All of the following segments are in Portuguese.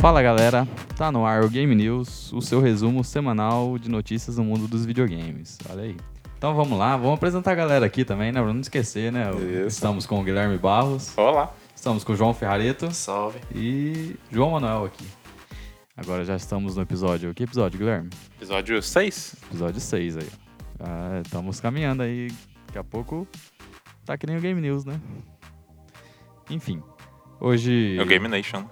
Fala galera, tá no ar o Game News, o seu resumo semanal de notícias no mundo dos videogames. Olha aí. Então vamos lá, vamos apresentar a galera aqui também, né? Pra não esquecer, né? Isso. Estamos com o Guilherme Barros, Olá. estamos com o João Ferrareto Salve. e João Manuel aqui. Agora já estamos no episódio. Que episódio, Guilherme? Episódio 6. Episódio 6 aí. Ah, estamos caminhando aí. Daqui a pouco tá que nem o Game News, né? Enfim. Hoje. É o Game Nation.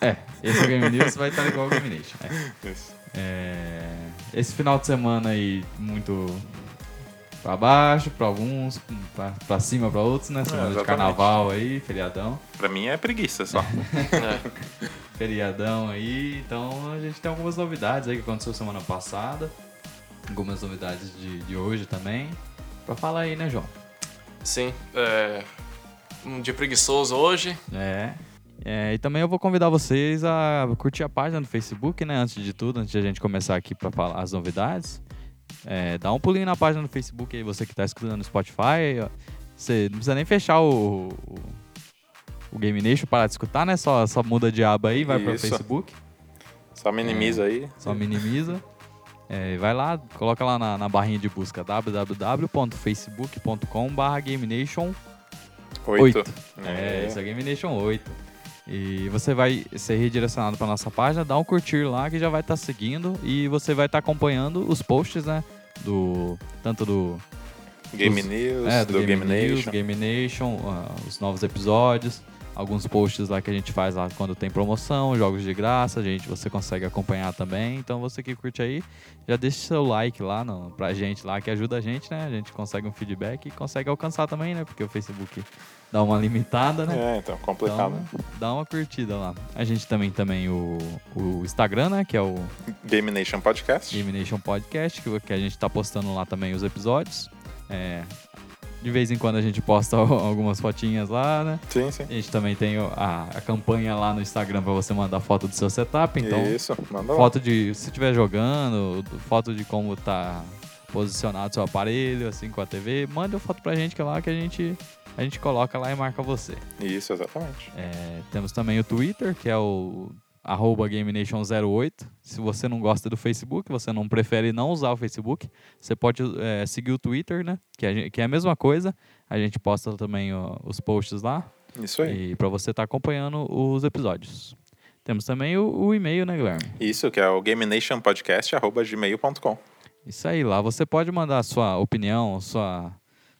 É, esse é o Game News vai estar igual ao Game Nation. É. É, esse final de semana aí, muito pra baixo, pra alguns, pra, pra cima pra outros, né? Semana de exatamente. carnaval aí, feriadão. Pra mim é preguiça só. É. Feriadão aí, então a gente tem algumas novidades aí que aconteceu semana passada. Algumas novidades de, de hoje também. Pra falar aí, né, João? Sim, é, um dia preguiçoso hoje. É. É, e também eu vou convidar vocês a curtir a página do Facebook, né? Antes de tudo, antes de a gente começar aqui para falar as novidades. É, dá um pulinho na página do Facebook aí, você que tá escutando no Spotify. Você não precisa nem fechar o, o, o Game Nation para de escutar, né? Só, só muda de aba aí, vai para o. Facebook. Só minimiza aí. Só minimiza. É, vai lá, coloca lá na, na barrinha de busca www.facebook.com.br GameNation 8. é, isso é Game Nation 8. E você vai ser redirecionado para nossa página, dá um curtir lá que já vai estar seguindo e você vai estar acompanhando os posts, né? Do tanto do, Game dos- News, é, do, Game, News, Nation. Game Nation, ah, os novos episódios, alguns posts lá que a gente faz lá quando tem promoção, jogos de graça, a gente você consegue acompanhar também. Então você que curte aí, já deixa seu like lá no, pra gente lá que ajuda a gente, né? A gente consegue um feedback e consegue alcançar também, né? Porque o Facebook dá uma limitada, né? É, então, complicado. Então, dá uma curtida lá. A gente também também o, o Instagram, né? Que é o Game Nation Podcast. Game Nation Podcast, que, que a gente tá postando lá também os episódios. É, de vez em quando a gente posta algumas fotinhas lá, né? Sim, sim. A gente também tem a, a campanha lá no Instagram para você mandar foto do seu setup. Então, Isso, manda lá. foto de se estiver jogando, foto de como tá posicionado seu aparelho, assim, com a TV. Manda foto pra gente que é lá que a gente, a gente coloca lá e marca você. Isso, exatamente. É, temos também o Twitter, que é o arroba GameNation08. Se você não gosta do Facebook, você não prefere não usar o Facebook, você pode é, seguir o Twitter, né? Que, gente- que é a mesma coisa. A gente posta também ó, os posts lá Isso aí. e para você estar acompanhando os episódios. Temos também o, o e-mail, né, Guilherme? Isso, que é o Game Nation Podcast, arroba gmail.com. Isso aí, lá você pode mandar sua opinião, sua,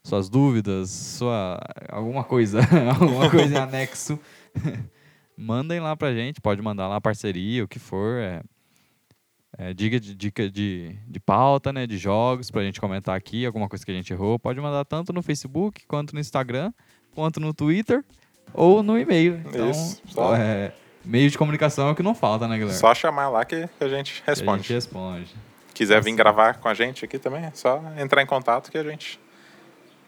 suas dúvidas, sua alguma coisa, alguma coisa em anexo. Mandem lá pra gente, pode mandar lá parceria, o que for. É, é, dica de, dica de, de pauta, né? De jogos pra gente comentar aqui, alguma coisa que a gente errou. Pode mandar tanto no Facebook, quanto no Instagram, quanto no Twitter ou no e-mail. Então, Isso, só- é, meio de comunicação é o que não falta, né, Guilherme? Só chamar lá que a gente Que A responde. gente responde. Quiser vir gravar com a gente aqui também, é só entrar em contato que a gente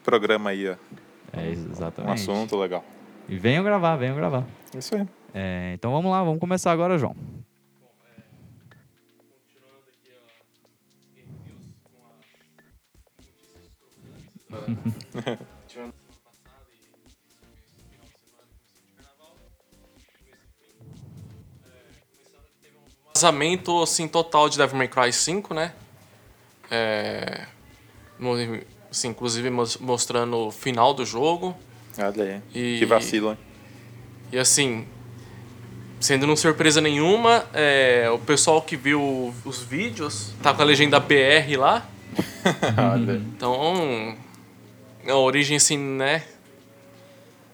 programa aí ó, É, um exatamente. assunto legal. E venham gravar, venham gravar. Isso aí. É, então vamos lá, vamos começar agora, João. Vazamento, assim, total de Devil May Cry 5, né? É, assim, inclusive mos- mostrando o final do jogo. Olha aí. E- Que vacilo, hein? E assim, sendo não surpresa nenhuma, é, o pessoal que viu os vídeos tá com a legenda BR lá. Então, a origem, assim, né?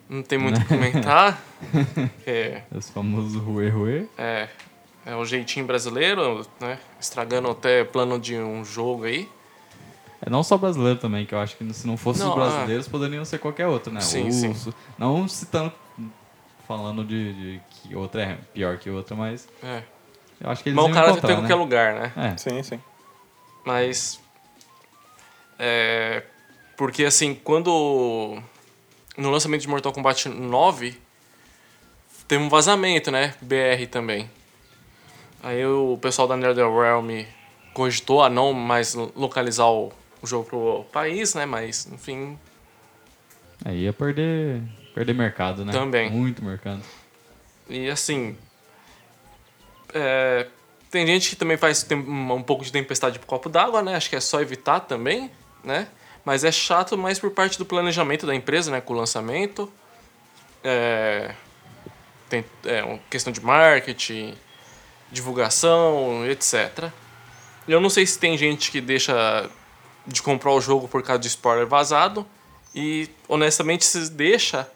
Não tem muito o que comentar. É, Os famosos Rue Rue. é, é o jeitinho brasileiro, né? Estragando até plano de um jogo aí. É não só brasileiro também, que eu acho que se não fosse Não, os brasileiros, poderiam ser qualquer outro, né? Sim, Russo. Não citando, falando de, de que outra é pior que outra, mas É. eu acho que eles Mas o cara encontrar, tem em né? qualquer lugar, né? É, Sim, sim. Mas. É. Porque assim, quando. No lançamento de Mortal Kombat 9, teve um vazamento, né? BR também. Aí o pessoal da NetherRealm cogitou a não mais localizar o o jogo pro país, né? Mas, enfim, Aí ia perder, perder mercado, né? Também. Muito mercado. E assim. é, tem gente que também faz um pouco de tempestade pro copo d'água, né? Acho que é só evitar também, né? Mas é chato mais por parte do planejamento da empresa, né? Com o lançamento. É, tem é, uma questão de marketing, divulgação, etc. Eu não sei se tem gente que deixa de comprar o jogo por causa de spoiler vazado. E honestamente, se deixa,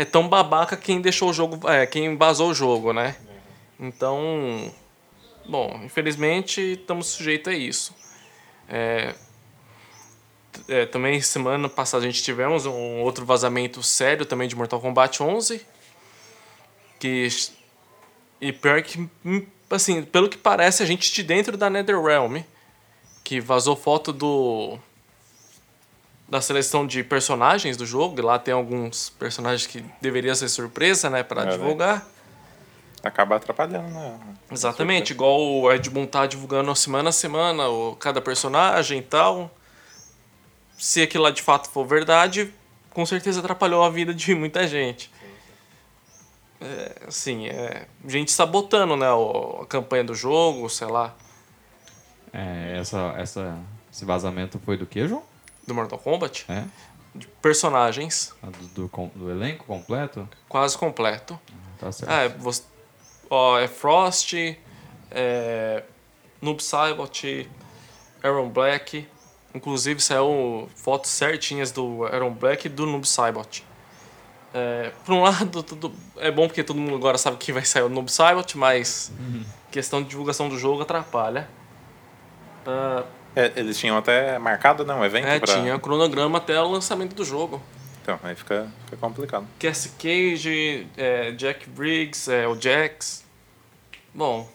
é tão babaca quem deixou o jogo. É, quem vazou o jogo, né? Então. Bom, infelizmente estamos sujeitos a isso. É, é, também semana passada a gente tivemos um outro vazamento sério também de Mortal Kombat 11. Que. E pior que. hum, Assim, pelo que parece, a gente de dentro da NetherRealm. Que vazou foto do da seleção de personagens do jogo. E lá tem alguns personagens que deveria ser surpresa, né, para É, né? divulgar. Acaba atrapalhando, né? Exatamente, igual o Ed Boon tá divulgando semana a semana o, cada personagem e tal. Se aquilo lá de fato for verdade, com certeza atrapalhou a vida de muita gente. É, assim, é, gente sabotando, né, o- a campanha do jogo, sei lá, É, essa, essa, esse vazamento foi do que, João? Do Mortal Kombat. É? De personagens, A Do, do, do elenco completo? quase completo. Tá certo. É, você, ó, é Frost, é, Noob Saibot, Aaron Black. Inclusive saiu fotos certinhas do Aaron Black e do Noob Saibot. É, por um lado, tudo, é bom porque todo mundo agora sabe que vai sair o Noob Saibot, mas questão de divulgação do jogo atrapalha. Ah, É, eles tinham até marcado, né? Um evento é, pra... tinha cronograma até o lançamento do jogo. Então, aí fica, fica complicado. Cassie Cage, é, Jack Briggs, é, o Jax. Bom,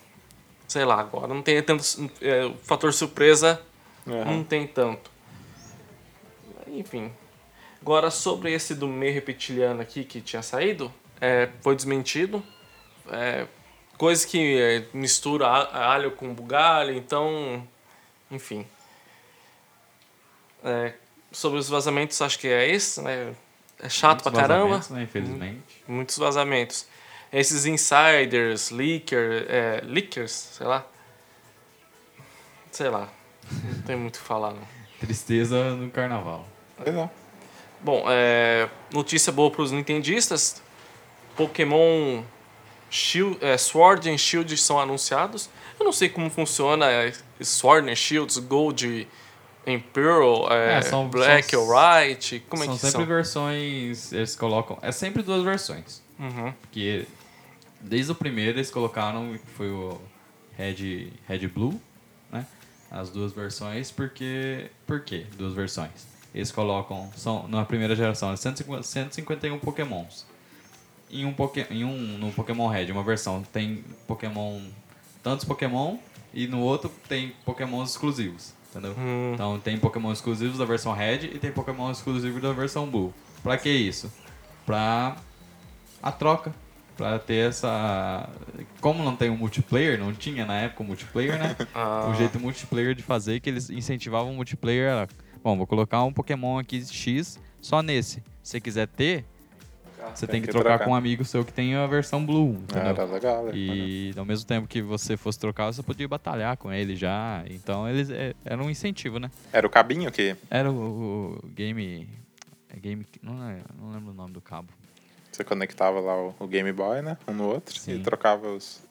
sei lá, agora não tem tanto. é, o fator surpresa Uhum. não tem tanto. Enfim. Agora, sobre esse do meio reptiliano aqui que tinha saído, é, foi desmentido. É, coisa que é, mistura alho com bugalho, então. Enfim. É, sobre os vazamentos, acho que é esse, né? É chato Muitos pra caramba. vazamentos, Né, infelizmente. Muitos vazamentos. Esses insiders, leaker, é, leakers, sei lá. Sei lá. Não tem muito o que falar, não. Tristeza no carnaval. Pois é. Bom, é, notícia boa para os nintendistas. Pokémon Shield, é, Sword and Shield são anunciados. Eu não sei como funciona é, Sword and Shields, Gold and Pearl, é, É, são- Black são- or White. Como é são que sempre são? versões. Eles colocam. É sempre duas versões. Uhum. Porque desde o primeiro eles colocaram que foi o Red, Red Blue, né? As duas versões, porque. Por quê? Duas versões. Eles colocam. São, na primeira geração, é 150, 151 Pokémons. Em um, poké, em um no Pokémon Red, uma versão tem Pokémon. Tantos Pokémon e no outro tem Pokémons exclusivos. Entendeu? Hum. Então tem Pokémon exclusivos da versão Red e tem Pokémon exclusivos da versão Blue. Pra que isso? Pra a troca. Pra ter essa. Como não tem um multiplayer, não tinha na época o multiplayer, né? Ah. O jeito multiplayer de fazer que eles incentivavam o multiplayer era. Bom, vou colocar um Pokémon aqui X só nesse. Se você quiser ter, você tem, Tem que, que trocar, trocar. com um amigo seu que tem a versão Blue. Entendeu? Era legal. E ao mesmo tempo que você fosse trocar, você podia batalhar com ele já. Então eles é, era um incentivo, né? Era o cabinho que Era o, o game. É game. Não, é- não lembro o nome do cabo. você conectava lá o, o Game Boy, né? Um no outro Sim. e trocava os.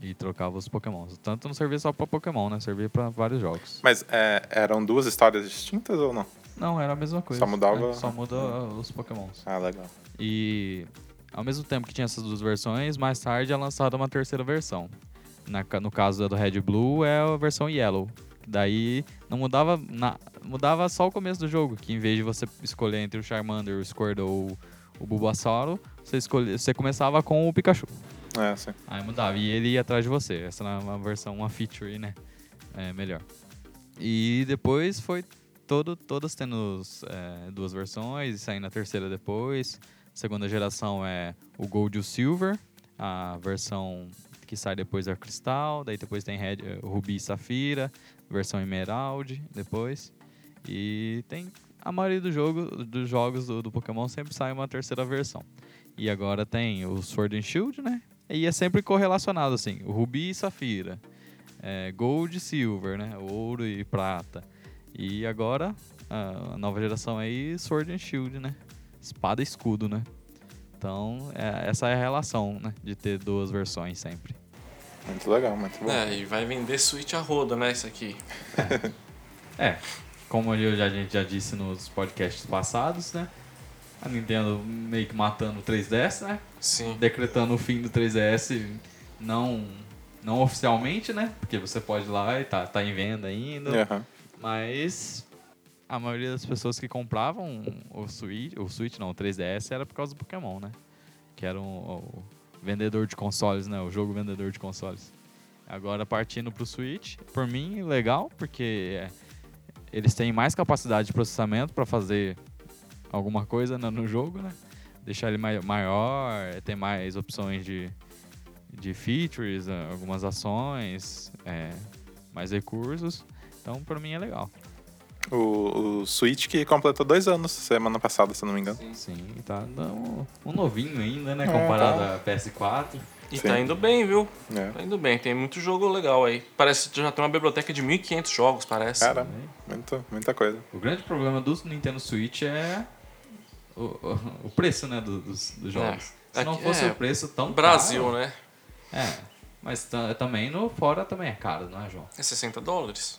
E trocava os Pokémons. Tanto não servia só pra Pokémon, né? Servia pra vários jogos. Mas é, eram duas histórias distintas ou não? Não, era a mesma coisa. Só mudava- É, só muda os Pokémons. Ah, legal. E ao mesmo tempo que tinha essas duas versões, mais tarde é lançada uma terceira versão. Na no caso da do Red Blue é a versão Yellow. Daí não mudava na, mudava só o começo do jogo, que em vez de você escolher entre o Charmander, o Squirtle ou o Bulbasauro, você escolhe, você começava com o Pikachu. É, sim. Aí mudava e ele ia atrás de você. Essa é uma versão, uma feature, né? É melhor. E depois foi todo, todas tendo é, duas versões, e saindo a terceira depois. Segunda geração é o Gold e o Silver. A versão que sai depois é o Cristal. Daí depois tem Red, eh, Rubi e Safira. Versão Emerald depois. E tem a maioria do jogo, dos jogos do, do Pokémon sempre sai uma terceira versão. E agora tem o Sword and Shield, né? E é sempre correlacionado, assim, o Rubi e Safira. É, Gold e Silver, né? Ouro e Prata. E agora, a nova geração aí, Sword and Shield, né? Espada e escudo, né? Então, é, essa é a relação, né? De ter duas versões sempre. Muito legal, muito bom. É, e vai vender Switch a roda, né, isso aqui. É, como eu já, a gente já disse nos podcasts passados, né? A Nintendo meio que matando o 3DS, né? Sim. Decretando o fim do 3DS, não, não oficialmente, né? Porque você pode ir lá e tá, tá em venda ainda. Aham. Mas a maioria das pessoas que compravam o Switch, o Switch não, o 3DS era por causa do Pokémon, né? Que era um- o vendedor de consoles, né? O jogo vendedor de consoles. Agora partindo pro Switch, por mim legal, porque é, eles têm mais capacidade de processamento para fazer alguma coisa no, no jogo, né? Deixar ele mai- maior, ter mais opções de, de features, algumas ações, é, mais recursos. Então, pra mim é legal. O, o Switch que completou dois anos semana passada, se eu não me engano. Sim, tá dando um novinho ainda, né? É, Comparado tá. a PS4. E Sim. tá indo bem, viu? É. Tá indo bem, tem muito jogo legal aí. Parece que já tem uma biblioteca de 1.500 jogos, parece. Cara, muita, muita coisa. O grande problema do Nintendo Switch é o, o, o preço, né? do- dos, dos jogos. Se não fosse é, o preço tão Brasil, caro... né? É, mas ta- também no fora também é caro, não é, João? É 60 dólares.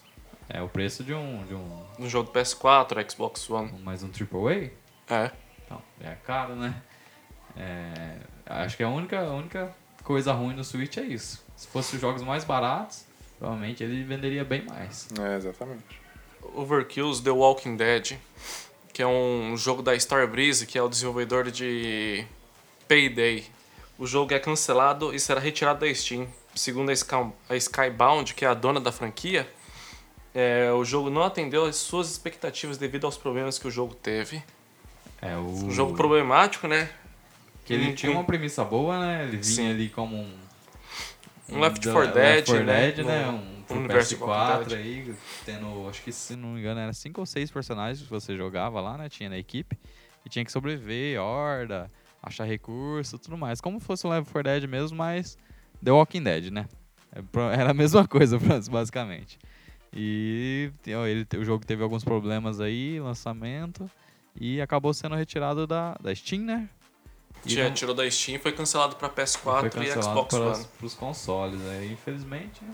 É o preço de um, de um, No jogo do PS4, Xbox One. um mais um AAA. É. Então, é caro, né? É, acho que a única, a única coisa ruim no Switch é isso. Se fosse os jogos mais baratos, provavelmente ele venderia bem mais. É, exatamente. Overkill's The Walking Dead, que é um jogo da Starbreeze, que é o desenvolvedor de Payday. O jogo é cancelado e será retirado da Steam. Segundo a, Sky, a Skybound, que é a dona da franquia, é, o jogo não atendeu às suas expectativas devido aos problemas que o jogo teve. É o Um jogo problemático, né? que ele Hum, tinha uma premissa boa, né? Ele vinha Sim. ali como um Um Left da- 4 Dead, Left 4 né? Dead, né? Um pro universo de Walking PS4 Dead. aí, tendo, acho que se não me engano, era cinco ou seis personagens que você jogava lá, né? Tinha na equipe. E tinha que sobreviver, horda, achar recurso, tudo mais. Como fosse um Left 4 Dead mesmo, mas The Walking Dead, né? É Era a mesma coisa, basicamente. E ó, ele, o jogo teve alguns problemas aí, lançamento, e acabou sendo retirado da, da Steam, né? E Tinha, não- tirou da Steam foi cancelado para foi PS4 e cancelado Xbox para One. os consoles, aí, infelizmente, né?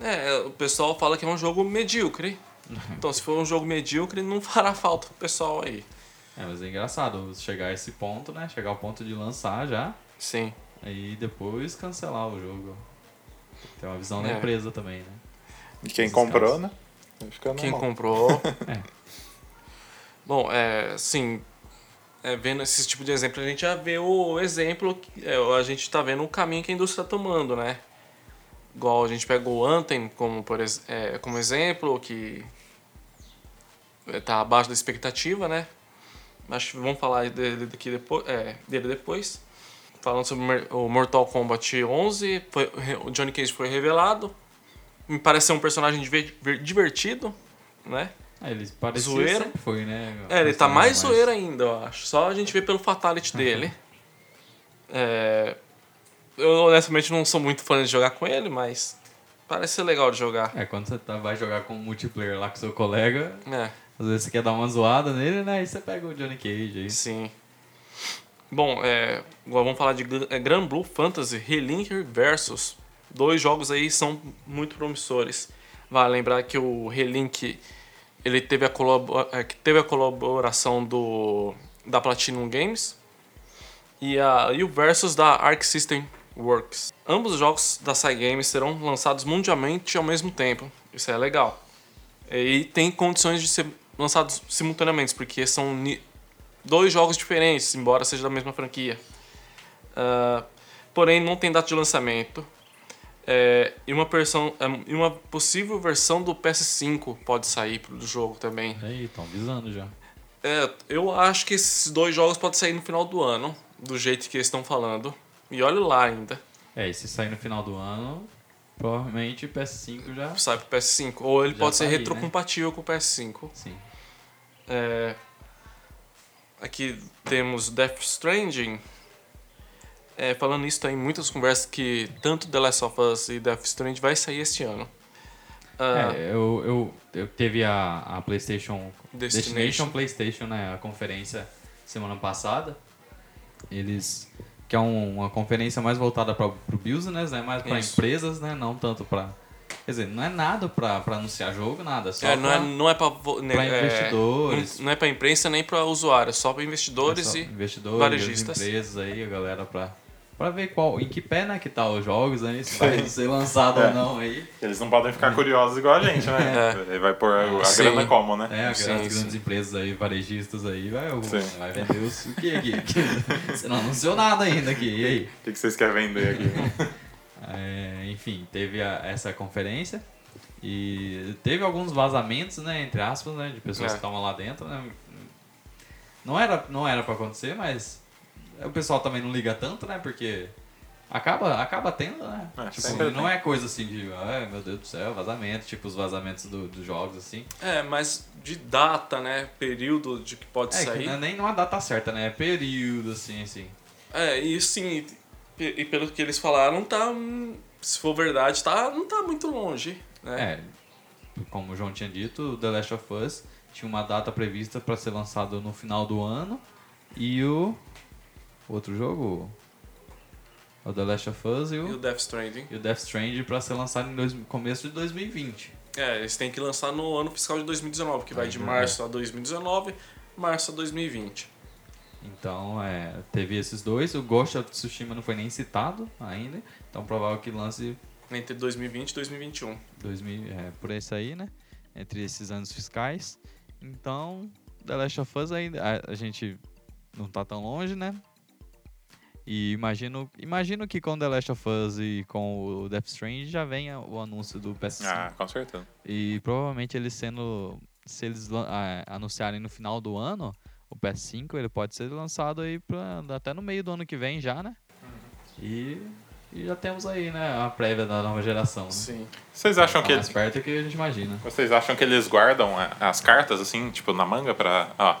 É, o pessoal fala que é um jogo medíocre. Então, se for um jogo medíocre, não fará falta pro pessoal aí. É, mas é engraçado chegar a esse ponto, né? Chegar ao ponto de lançar já, Sim. aí depois cancelar o jogo. Tem uma visão da É. empresa também, né? E quem comprou, caras. né? Quem mão. comprou. É. Bom, é, assim, é, vendo esse tipo de exemplo, a gente já vê o exemplo, que- é, a gente tá vendo o caminho que a indústria tá tomando, né? Igual a gente pega o Anthem como, por, é, como exemplo, que é, tá abaixo da expectativa, né? Acho que vamos falar dele, daqui depois, é, dele depois. Falando sobre o Mortal Kombat 11, foi- o Johnny Cage foi revelado. Me parece ser um personagem diver- divertido, né? Ah, ele parecia Zoeira. sempre foi, né? É, ele tá mais zoeira ainda, eu acho. Só a gente vê pelo fatality dele. É, eu honestamente não sou muito fã de jogar com ele, mas parece ser legal de jogar. É, quando você tá, vai jogar com um multiplayer lá com seu colega, É, às vezes você quer dar uma zoada nele, né? Aí você pega o Johnny Cage aí. sim. Bom, é, agora vamos falar de é, Gran Blue Fantasy Relinker Versus. Dois jogos aí são muito promissores. Vale lembrar que o Relink ele teve a, é, teve a colaboração do da Platinum Games e, a, e o Versus da Arc System Works. Ambos os jogos da Cygames serão lançados mundialmente ao mesmo tempo. Isso é legal. E tem condições de ser lançados simultaneamente, porque são dois jogos diferentes, embora seja da mesma franquia. Ah, porém, não tem data de lançamento. É, e uma, versão, é, e uma possível versão do PS5 pode sair pro- do jogo também. Aí, estão avisando já. É, eu acho que esses dois jogos podem sair no final do ano, do jeito que eles estão falando. E olha lá ainda. É, e se sair no final do ano, Provavelmente o PS5 já. sai pro PS5. Ou ele Já pode ser tá aí, retrocompatível com o PS5. Sim. É, aqui temos Death Stranding. É, falando isso, tem muitas conversas que tanto The Last of Us e Death Stranding vai sair este ano. Ah, É, eu, eu, eu teve a, a PlayStation Destination. Destination PlayStation, né? A conferência semana passada. Eles. Que é um- uma conferência mais voltada para o business, né? Mais para empresas, né? Não tanto para. Quer dizer, não é nada para anunciar jogo, nada. Só é, não, é, pra- não é vo- né, é, investidores. não, é pra imprensa nem pra usuário, é só pra investidores É só e. investidores, varejistas. as empresas aí, a galera pra, pra ver qual, em que pé né, que tá os jogos aí, se vai ser lançado É. ou não aí. Eles não podem ficar curiosos igual a gente, né? Ele vai pôr a, a Sim. grana como, né? É, as grandes sim. empresas aí, varejistas aí, vai, vai vender os, o que aqui? Você não anunciou nada ainda aqui, e aí? O que, que vocês querem vender aqui? É, enfim, teve a- essa conferência e teve alguns vazamentos, né, entre aspas, né, de pessoas É. que estavam lá dentro, né. Não era, não era pra acontecer, mas o pessoal também não liga tanto, né, porque acaba, acaba tendo, né. É, tipo, não tem. é coisa assim de, ai meu Deus do céu, vazamento, tipo os vazamentos do- dos jogos, assim. É, mas de data, né? Período de que pode É, que sair. não é nem numa data certa, né, é período, assim, assim. É, e sim, e, e pelo que eles falaram, tá. Se for verdade, tá, não tá muito longe. Né? É, como o João tinha dito, The Last of Us tinha uma data prevista para ser lançado no final do ano e o outro jogo, o The Last of Us e E o o, Death Stranding. e o Death Stranding para ser lançado em dois, começo de 2020. É, eles têm que lançar no ano fiscal de 2019, que vai de né? março a 2019, março a 2020. Então, é, teve esses dois. O Ghost of Tsushima não foi nem citado ainda, então provável que lance Entre 2020 e 2021. 2000, é, por isso aí, né? Entre esses anos fiscais. Então, The Last of Us ainda a, a gente não tá tão longe, né? E imagino, imagino que com The Last of Us e com o Death Stranding já venha o anúncio do PS5. ah, com certeza. E provavelmente eles sendo se eles ah, anunciarem no final do ano, o PS5 ele pode ser lançado aí pra, até no meio do ano que vem já, né? E, e já temos aí, né, a prévia da nova geração. Né? Sim. Vocês acham que mais perto que a gente imagina. vocês acham que eles guardam a- as cartas assim, tipo na manga pra, ó,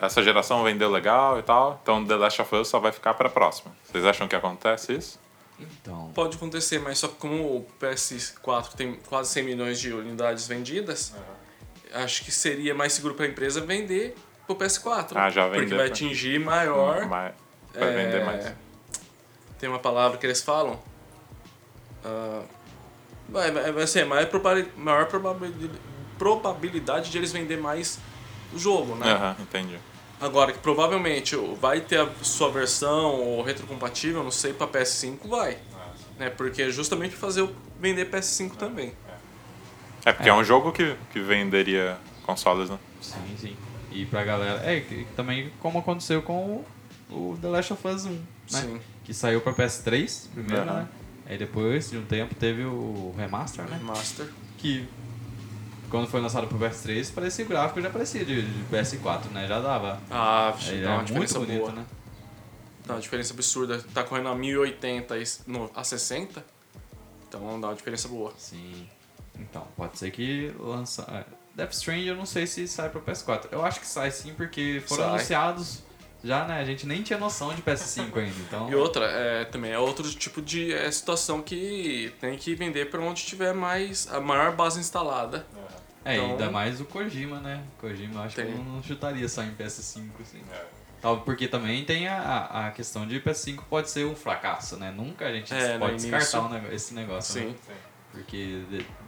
essa geração vendeu legal e tal, então The Last of Us só vai ficar pra próxima. Vocês acham que acontece isso? Então, Pode acontecer, mas só que como o PS4 tem quase 100 milhões de unidades vendidas, acho que seria mais seguro para a empresa vender pro PS4. Ah, já Porque vender vai pra- atingir maior. Mas vai é, vender mais. Tem uma palavra que eles falam. Ah, vai, vai, vai ser maior, maior probabilidade de eles vender mais o jogo, né? Aham, entendi. Agora, que provavelmente vai ter a sua versão ou retrocompatível, não sei, pra PS5 vai. Né? Porque é justamente fazer vender PS5 também. É porque é, um jogo que, que venderia consoles, né? sim, sim. E pra galera. É, também como aconteceu com o, o The Last of Us 1, né? Sim. Que saiu pra PS3 primeiro, né? Aí depois de um tempo teve o remaster, né? Master. Que quando foi lançado pro PS3, parecia o gráfico já parecia de, de PS4, né? Já dava. Ah, Aí dá uma é muito diferença bonito, boa. né? Dá uma diferença absurda. Tá correndo a 1080 e no- a 60. Então dá uma diferença boa. Sim. Então, pode ser que lança. é, Death Stranding eu não sei se sai pro PS4. Eu acho que sai sim, porque foram Sai. anunciados já, né? A gente nem tinha noção de PS5 ainda. Então, E outra, é, também é outro tipo de é, situação que tem que vender pra onde tiver mais a maior base instalada. é, então- ainda mais o Kojima, né? Kojima eu acho Tem. que não, não chutaria só em PS5, assim. Tal, porque também tem a, a questão de PS5 pode ser um fracasso, né? Nunca a gente É, no pode descartar um esse negócio. né? Sim. Porque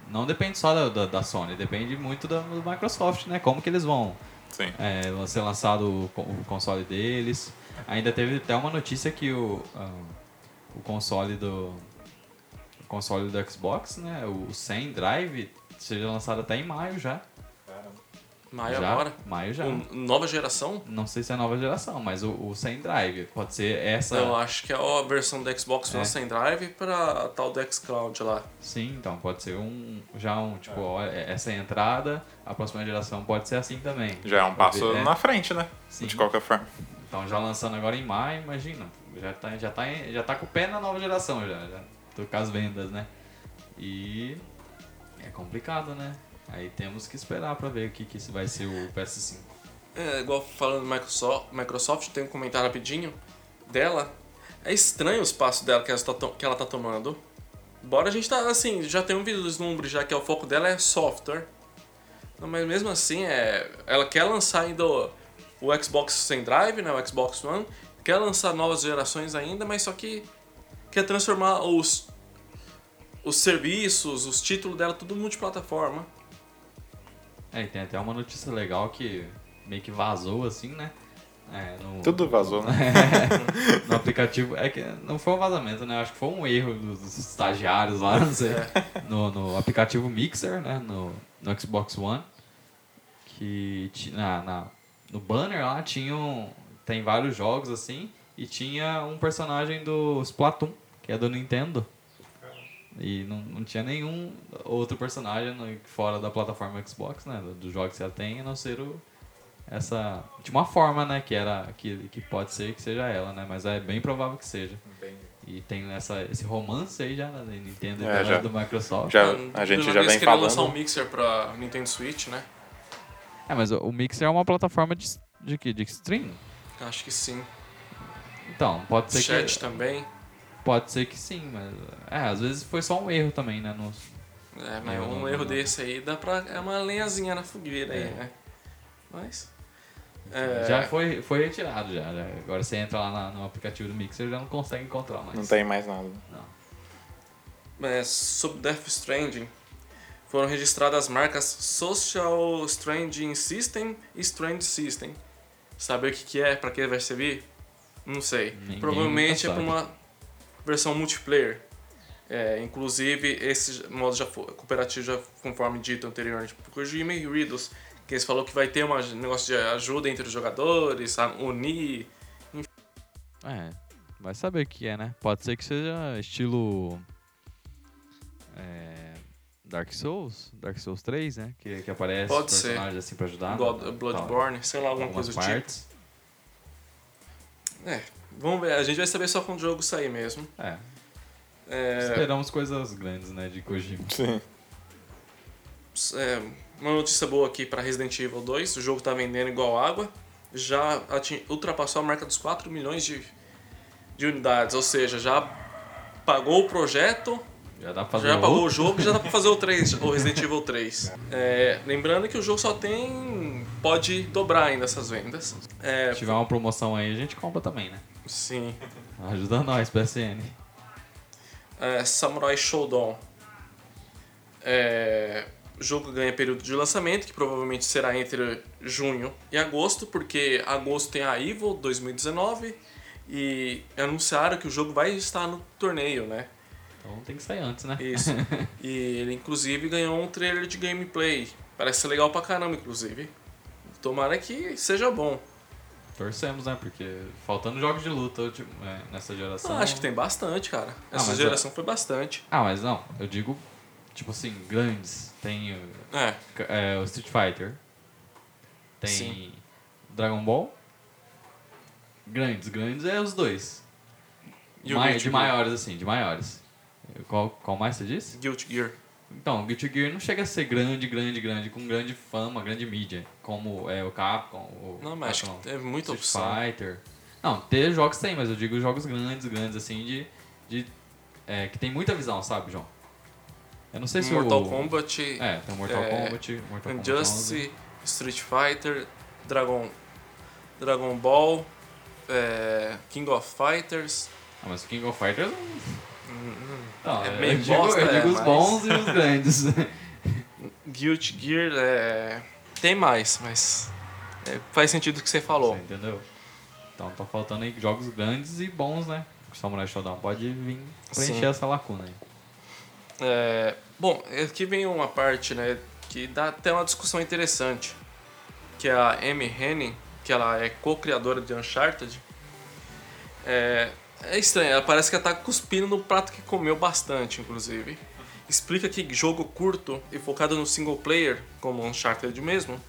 não depende só da, da, da Sony, depende muito da, do Microsoft, né? Como que eles vão Sim. é, ser lançado o, o console deles. Ainda teve até uma notícia que o, ah, o console do o console do Xbox, né? O 100 Drive seja lançado até em maio já. Maio já, agora. Maio já. Um- nova geração? Não sei se é a nova geração, mas o, o 100 Drive pode ser essa. Eu acho que é a versão do Xbox É. é. sem drive pra tal do xCloud lá. Sim, então pode ser um já um tipo, olha, essa é a entrada, a próxima geração pode ser assim também. Já é um passo É. na frente, né? Sim. De qualquer forma. Então já lançando agora em maio, imagina. Já tá, já tá, já tá com o pé na nova geração já, já. Tô com as vendas, né? E é complicado, né? Aí temos que esperar pra ver o que, que vai ser o PS5. É, igual falando do Microsoft, Microsoft, tem um comentário rapidinho dela. É estranho o espaço dela que ela tá, que ela tá tomando. Embora a gente tá, assim, já tem um vislumbre já que é o foco dela é software. Não, Mas mesmo assim, é, ela quer lançar ainda o, o Xbox sem drive, né, o Xbox One. Quer lançar novas gerações ainda, mas só que quer transformar os, os serviços, os títulos dela tudo multiplataforma. É, e tem até uma notícia legal que meio que vazou assim, né? É, no, Tudo vazou, né? no aplicativo. É que não foi um vazamento, né? Acho que foi um erro dos, estagiários lá, não sei. No, no aplicativo Mixer, né? No, no Xbox One. Que na, na, no banner lá tinham. Tem vários jogos assim. E tinha um personagem do Splatoon, que é do Nintendo. E não, não tinha nenhum outro personagem no- fora da plataforma Xbox, né? do- Dos jogos que ela tem, a não ser o, essa. De uma forma, né? Que, era, que, que pode ser que seja ela, né? Mas é bem provável que seja. E tem essa, esse romance aí já, né? da Nintendo e É, da- já. do Microsoft. Já- a gente já vem falando. lançar um Mixer pra Nintendo Switch, né? É, mas o, o Mixer é uma plataforma de, de que? De stream? Acho que sim. Então, pode ser Chat que. também. Pode ser que sim, mas. É, às vezes foi só um erro também, né? Nos, É, mas um não- erro desse aí dá pra. É uma lenhazinha na fogueira aí, É. né? Mas. É, Já foi, foi retirado já, já. Agora você entra lá na- no aplicativo do Mixer já não consegue encontrar mais. Não tem mais nada. Não. mas sobre Death Stranding, foram registradas as marcas Social Stranding System e Strand System. Saber o que, que é, pra que vai servir? Não sei. Ninguém Provavelmente é pra uma versão multiplayer. É, inclusive, esse modo já foi, cooperativo, já, conforme dito anteriormente por Kojima e Riddles, que eles falou que vai ter um negócio de ajuda entre os jogadores, unir. É, vai saber o que é, né? Pode ser que seja estilo. é, Dark Souls, Dark Souls 3, né? Que, que aparece Pode personagens assim pra ajudar. God- né? Bloodborne, sei lá, alguma coisa do tipo. É, vamos ver, a gente vai saber só quando o jogo sair mesmo. É, É, esperamos coisas grandes, né? De Kojima. Sim. é, uma notícia boa aqui para Resident Evil 2, o jogo tá vendendo igual água, já ultrapassou a marca dos 4 milhões de, de unidades, ou seja, já pagou o projeto, Já dá pra fazer já pagou o jogo e já dá pra fazer o, 3, o Resident Evil 3. É, lembrando que o jogo só tem. pode dobrar ainda essas vendas. É, Se tiver uma promoção aí, a gente compra também, né? Sim. Ajuda nós, PSN. é, Samurai Showdown. É, o jogo ganha período de lançamento, que provavelmente será entre junho e agosto, porque agosto tem a Evo 2019 e anunciaram que o jogo vai estar no torneio, né? Então tem que sair antes, né? Isso. e ele inclusive ganhou um trailer de gameplay. Parece ser legal pra caramba, inclusive. Tomara que seja bom. Torcemos, né? Porque faltando jogos de luta tipo, é, nessa geração. Ah, acho que tem bastante, cara. Ah, Essa mas geração foi bastante. Ah, mas não, eu digo, tipo assim, grandes. Tem o- É, é, o Street Fighter. Tem Sim. Dragon Ball. Grandes, grandes é os dois. Mai- de maiores, assim, de maiores. Qual, qual mais você disse? Guilty Gear. Então, o Guilty Gear não chega a ser grande, grande, grande, com grande fama, grande mídia, como é o Capcom, o Não, mas acho Capcom, que teve muita Street opção. Fighter. Não, ter jogos tem, mas eu digo jogos grandes, grandes, assim, de. de é, que tem muita visão, sabe, João? Eu não sei se Mortal o. Kombat, É, tem Mortal é, Kombat, Mortal Kombat 11. Injustice, Street Fighter, Dragon, Dragon Ball, é, King of Fighters. Ah, mas o King of Fighters. Não, é eu meio digo, bosta, eu é, digo os mas- bons e os grandes. Guilty Gear é, tem mais, mas é, faz sentido o que você falou. Você entendeu? Então tá faltando aí jogos grandes e bons, né? O Samurai Shodown pode vir preencher Sim. essa lacuna aí. É, bom, aqui vem uma parte, né, que dá até uma discussão interessante, que é a Amy Henning, que ela é co-criadora de Uncharted. É, é estranho, ela parece que ela tá cuspindo no prato que comeu bastante, inclusive. Explica que jogo curto e focado no single player, como Uncharted mesmo,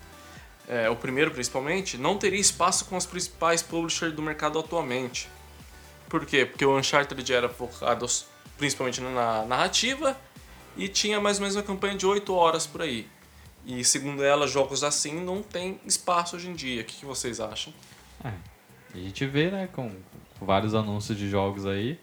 é, o primeiro principalmente, não teria espaço com os principais publishers do mercado atualmente. Por quê? Porque o Uncharted era focado principalmente na narrativa E tinha mais ou menos uma campanha de 8 horas por aí. E segundo ela, jogos assim não tem espaço hoje em dia. O que, vocês acham? É, a gente vê, né, com vários anúncios de jogos aí.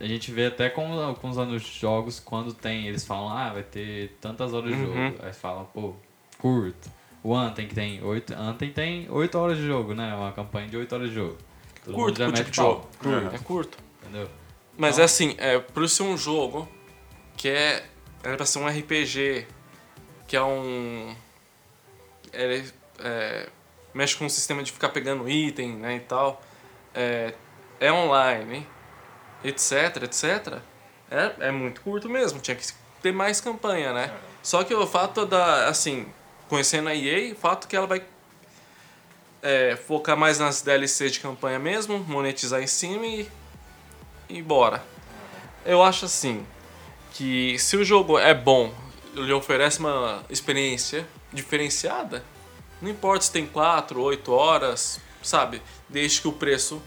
A gente vê até com, com os anúncios de jogos, quando tem, eles falam, ah, vai ter tantas horas de Uhum. jogo. Aí falam, pô, curto. O Anthem que tem 8, Anthem tem 8 horas de jogo, né? Uma campanha de 8 horas de jogo. Todo curto tipo de jogo. Curto. É curto. Entendeu? Mas Então- é assim, é, por ser um jogo que é. Era pra ser um RPG, que é um. Ele é, mexe com o sistema de ficar pegando item, né, e tal. É, é online, etc, etc. É, é muito curto mesmo, tinha que ter mais campanha, né? Só que o fato da. Assim, conhecendo a EA, o fato que ela vai é, focar mais nas DLCs de campanha mesmo, monetizar em cima e e bora. Eu acho assim que se o jogo é bom, ele oferece uma experiência diferenciada, não importa se tem 4, 8 horas, sabe? Desde que o preço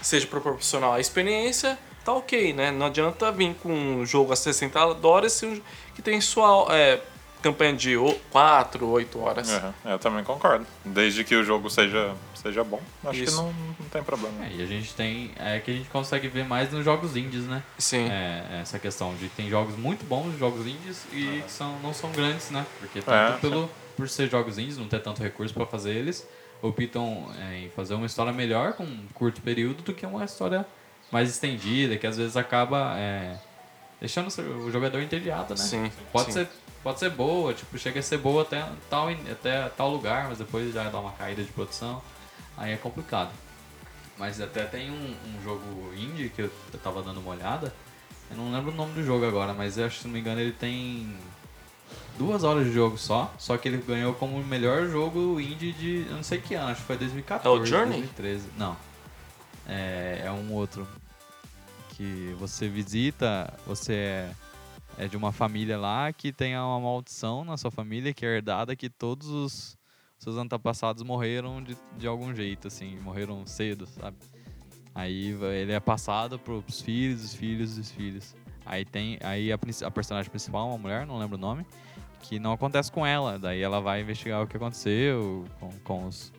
seja proporcional à experiência, tá ok, né? Não adianta vir com um jogo a 60 dólares se um- que tem sua é, campanha de 4, 8 horas. Eu também concordo. Desde que o jogo seja, seja bom, acho Isso. que não, não tem problema. É, e a gente tem. É que a gente consegue ver mais nos jogos indies, né? Sim. É, essa questão de tem jogos muito bons, jogos indies, e que são, não são grandes, né? Porque É, tanto pelo, por ser jogos indies, não ter tanto recurso para fazer eles, optam é, em fazer uma história melhor com um curto período do que uma história mais estendida, que às vezes acaba é, deixando o jogador entediado, né? Sim, Pode sim. ser pode ser boa, tipo, chega a ser boa até tal, até tal lugar, mas depois já dá uma caída de produção, aí é complicado. Mas até tem um, um jogo indie que eu eu tava dando uma olhada, eu não lembro o nome do jogo agora, mas eu acho que se não me engano ele tem duas horas de jogo só, só que ele ganhou como o melhor jogo indie de eu não sei que ano, acho que foi 2014, É o Journey? 2013. Não. É, é um outro que você visita, você é, é de uma família lá que tem uma maldição na sua família que é herdada que todos os seus antepassados morreram de, de algum jeito, assim, morreram cedo, sabe? Aí ele é passado pros filhos, os filhos, os filhos. Aí tem, aí a, a personagem principal, uma mulher, não lembro o nome, que não acontece com ela. Daí ela vai investigar o que aconteceu com, com os,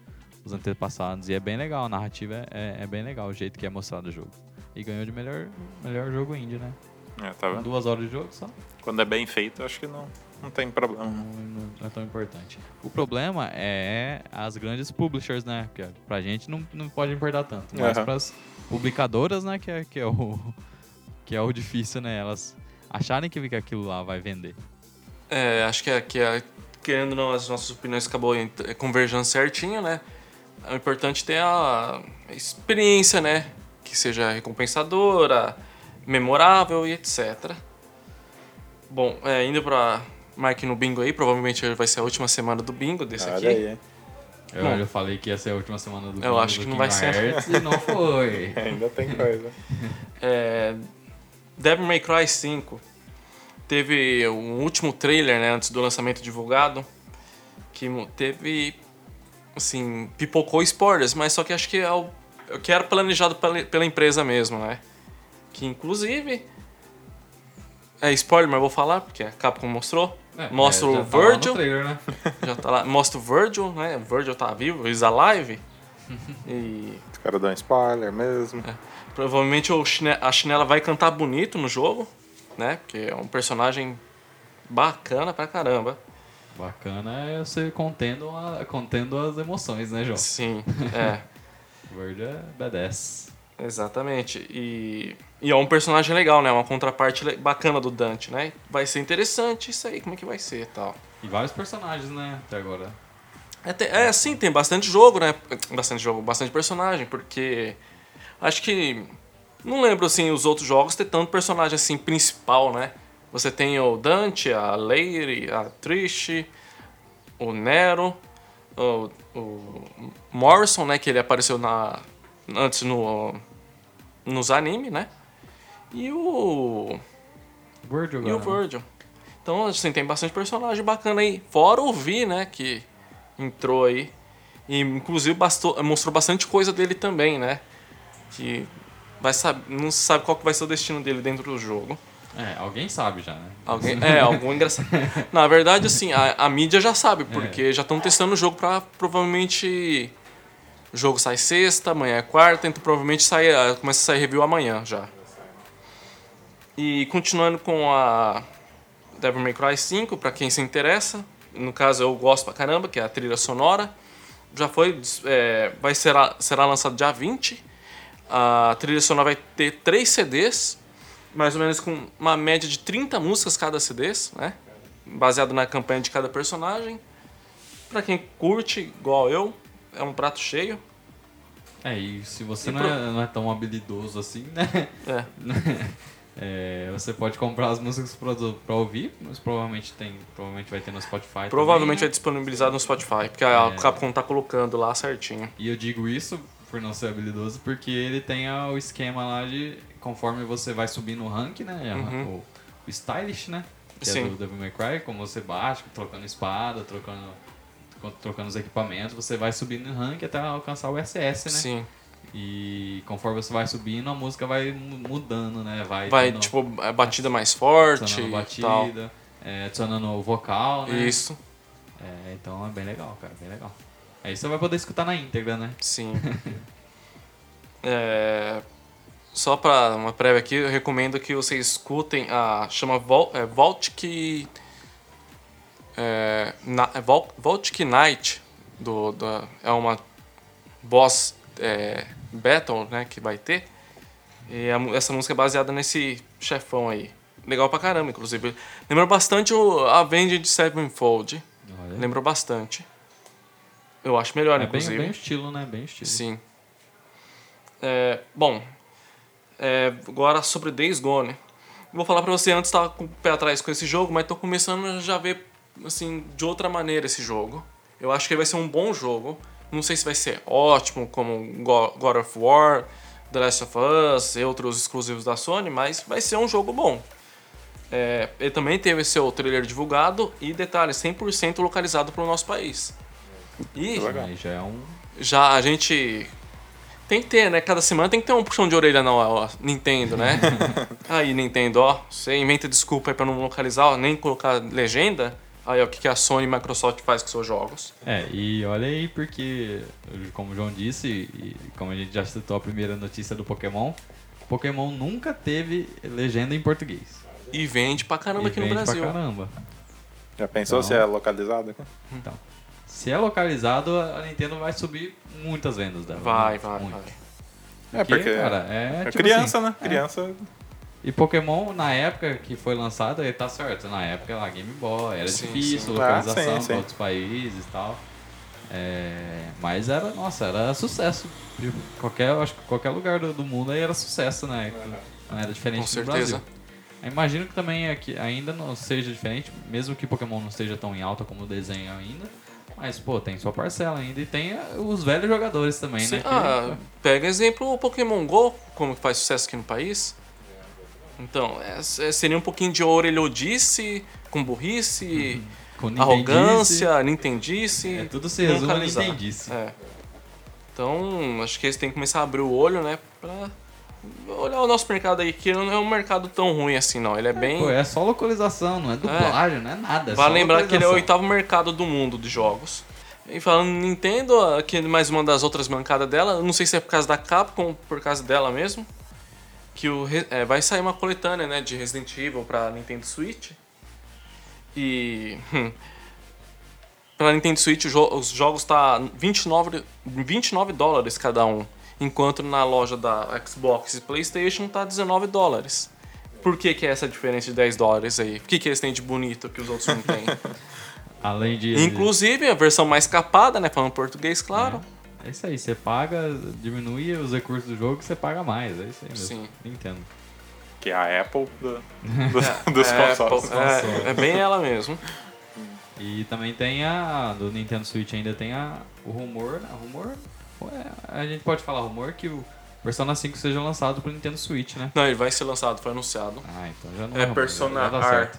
os antepassados. E é bem legal, a narrativa é, é, é bem legal, o jeito que é mostrado o jogo. E ganhou de melhor, melhor jogo indie, né? É, tá vendo? duas horas de jogo só. Quando é bem feito, acho que não, não tem problema. Não, não é tão importante. O problema é as grandes publishers, né? Que pra gente não, não pode importar tanto. Mas Aham. pras publicadoras, né? Que é, que, é o, que é o difícil, né? Elas acharem que aquilo lá vai vender. É, acho que, é, que é, querendo ou não, as nossas opiniões acabou ent- convergindo certinho, né? É importante ter a experiência, né? Que seja recompensadora, memorável e etc. Bom, é, indo pra Mark no bingo aí, provavelmente vai ser a última semana do bingo desse aqui. aí. Eu, Bom. eu falei que ia ser a última semana do Eu Bingo acho do que não vai Kingdom ser. Hearts E não foi. Ainda tem coisa. É, Devil May Cry 5 teve um último trailer, né, antes do lançamento divulgado, que teve, assim, pipocou spoilers, mas só que acho que é o o que era planejado pela, empresa mesmo, né? Que inclusive é spoiler, mas eu vou falar porque a Capcom mostrou. É, Mostra é, o já tá lá no Virgil, trailer, né? já tá lá, mostra o Virgil, né? O Virgil tá vivo, he's alive. e Os caras dão spoiler mesmo. Provavelmente o chine- a chinela vai cantar bonito no jogo, né? Porque é um personagem bacana pra caramba. Bacana é você contendo, a, contendo as emoções, né, João? Sim, é, Word é badass. exatamente. E, e é um personagem legal, né? Uma contraparte bacana do Dante, né? Vai ser interessante isso aí, como é que vai ser e tal. E vários personagens, né, até agora. É, tem- é, sim, tem bastante jogo, né? Bastante jogo, bastante personagem, porque acho que não lembro assim os outros jogos ter tanto personagem assim principal, né? Você tem o Dante, a Leire, a Trish, o Nero, o, o Morrison, né? Que ele apareceu na antes no nos anime, né? E o Word e o né? Virgil. Então, assim, tem bastante personagem bacana aí. Fora o Vi, né, que entrou aí. E, inclusive, bastou, mostrou bastante coisa dele também, né? Que vai saber, não se sabe qual que vai ser o destino dele dentro do jogo. É, alguém sabe já, né? Alguém, é, algum engraçado. Na verdade, assim, a, a mídia já sabe, porque já estão testando o jogo pra provavelmente. O jogo sai sexta, amanhã é quarta, então provavelmente sai, ah, começa a sair review amanhã já. E continuando com a Devil May Cry 5, pra quem se interessa. No caso, eu gosto pra caramba, que é a trilha sonora. Já foi. é, vai será, será lançado dia 20. A trilha sonora vai ter três CDs mais ou menos com uma média de 30 músicas cada CD, né? Baseado na campanha de cada personagem. Pra quem curte, igual eu, é um prato cheio. É, e se você E não, pro- é, não é tão habilidoso assim, né? É. É, você pode comprar as músicas pra, pra ouvir, mas provavelmente tem. Provavelmente vai ter no Spotify. Provavelmente vai também, né? disponibilizado no Spotify, porque a É. Capcom tá colocando lá certinho. E eu digo isso por não ser habilidoso, porque ele tem o esquema lá de conforme você vai subindo o rank, né? Uhum. O, o Stylish, né? Que é Sim. do Devil May Cry, como você baixa, trocando espada, trocando, trocando os equipamentos, você vai subindo em rank até alcançar o SS, né? Sim. E conforme você vai subindo, a música vai mu- mudando, né? Vai, Vai, tendo- tipo, a batida mais forte e tal. batida, é, adicionando o vocal, né? Isso, É, então é bem legal, cara, bem legal. Aí você vai poder escutar na íntegra, né? sim. É, só pra uma prévia aqui, eu recomendo que vocês escutem a. chama Vol, é, Voltic. É, na, é Vol, Voltic Knight. Do, da, é uma boss é, battle né, que vai ter. E a essa música é baseada nesse chefão aí. Legal pra caramba, inclusive. Lembra bastante o Avenged Sevenfold. Olha. Lembrou bastante. Eu acho melhor, É bem, inclusive. bem o estilo, né? Bem estilo. Sim. É, bom, é, agora sobre Days Gone. Vou falar pra você, antes tava com o pé atrás com esse jogo, mas tô começando a já ver assim, de outra maneira esse jogo. Eu acho que ele vai ser um bom jogo. Não sei se vai ser ótimo como Go- God of War, The Last of Us e outros exclusivos da Sony, mas vai ser um jogo bom. É, ele também teve seu trailer divulgado e, detalhe, 100% localizado para o nosso país. E. Aí já é um. já a gente tem que ter, né? Cada semana tem que ter um puxão de orelha na ó, Nintendo, né? aí, Nintendo, ó, você inventa desculpa aí pra não localizar, ó, nem colocar legenda. Aí, ó, o que, que a Sony e a Microsoft faz com seus jogos? É, e olha aí, porque, como o João disse, e como a gente já citou a primeira notícia do Pokémon, Pokémon nunca teve legenda em português. E vende pra caramba E aqui no vende Brasil. Pra caramba. Já pensou Então- se é localizado aqui? Então, se é localizado, a Nintendo vai subir muitas vendas dela. Vai, né? vai, Muito. vai. É, porque cara, é, é tipo criança, assim, né? é. Criança. E Pokémon, na época que foi lançado, ele tá certo. Na época lá, Game Boy, era Sim, difícil, sim. localização Ah, sim, sim. para outros países e tal. É, mas era, nossa, era sucesso. Tipo, Qualquer, acho que qualquer lugar do, do mundo aí era sucesso, né? Não era diferente Com do certeza. Brasil. Eu imagino que também aqui ainda não seja diferente, mesmo que Pokémon não esteja tão em alta como o desenho ainda. Mas, pô, tem sua parcela ainda. E tem eh, os velhos jogadores também, Sim, né? ah, pega exemplo o Pokémon GO, como faz sucesso aqui no país. Então, é, é- seria um pouquinho de orelhodice, com burrice, com Nintendice. arrogância, nintendice. É, tudo se resume a. Nintendice. É. Então, acho que eles têm que começar a abrir o olho, né? Pra olhar o nosso mercado aí, que não é um mercado tão ruim assim, não. Ele é bem. Pô, é só localização, não é dublagem, não é nada. É Vale lembrar que ele é o oitavo mercado do mundo de jogos. E falando Nintendo, aqui é mais uma das outras mancadas dela, não sei se é por causa da Capcom ou por causa dela mesmo, que o, é, vai sair uma coletânea né, de Resident Evil pra Nintendo Switch. E. Hum, pra Nintendo Switch os jogos tá 29, 29 dólares cada um, enquanto na loja da Xbox e PlayStation tá 19 dólares. Por que, que é essa diferença de 10 dólares aí? O que, que eles têm de bonito que os outros não têm? Além de. Inclusive, a versão mais capada, né? Falando português, claro. É isso aí, você paga, diminui os recursos do jogo, você paga mais. É isso aí mesmo. Sim. Entendo. Que é a Apple do- do- dos É, consoles. é, é bem ela mesmo. E também tem a. Do Nintendo Switch ainda tem a, o rumor. né? rumor? É, a gente pode falar rumor que o Persona 5 seja lançado pro Nintendo Switch, né? Não, ele vai ser lançado, foi anunciado. Ah, então já não É rumor, Persona R.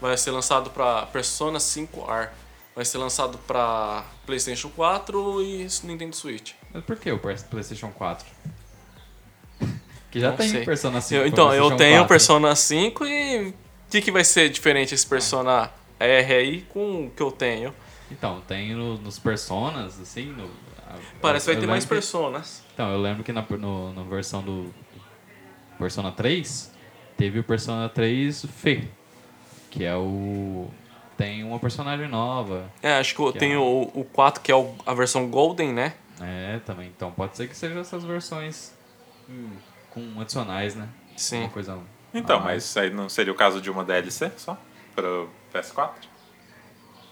Vai ser lançado pra Persona 5R. Vai ser lançado pra PlayStation 4 e Nintendo Switch. Mas por que o PlayStation 4? Que já Não tem sei. Persona 5. Eu- então, eu tenho o 4. Persona 5 e o que, que vai ser diferente esse Persona R aí com o que eu tenho? Então, tem no- nos Personas, assim. No, Parece que vai ter mais que- Personas. Então, eu lembro que na, no, na versão do Persona 3, teve o Persona 3 Fê, que é o... Tem uma personagem nova. É, acho que Que tenho é- o, o 4, que é o- a versão Golden, né? É, também. Então, pode ser que sejam essas versões hum, com adicionais, né? Sim. Uma coisa... Então, mas aí não seria o caso de uma DLC só? Pro PS4?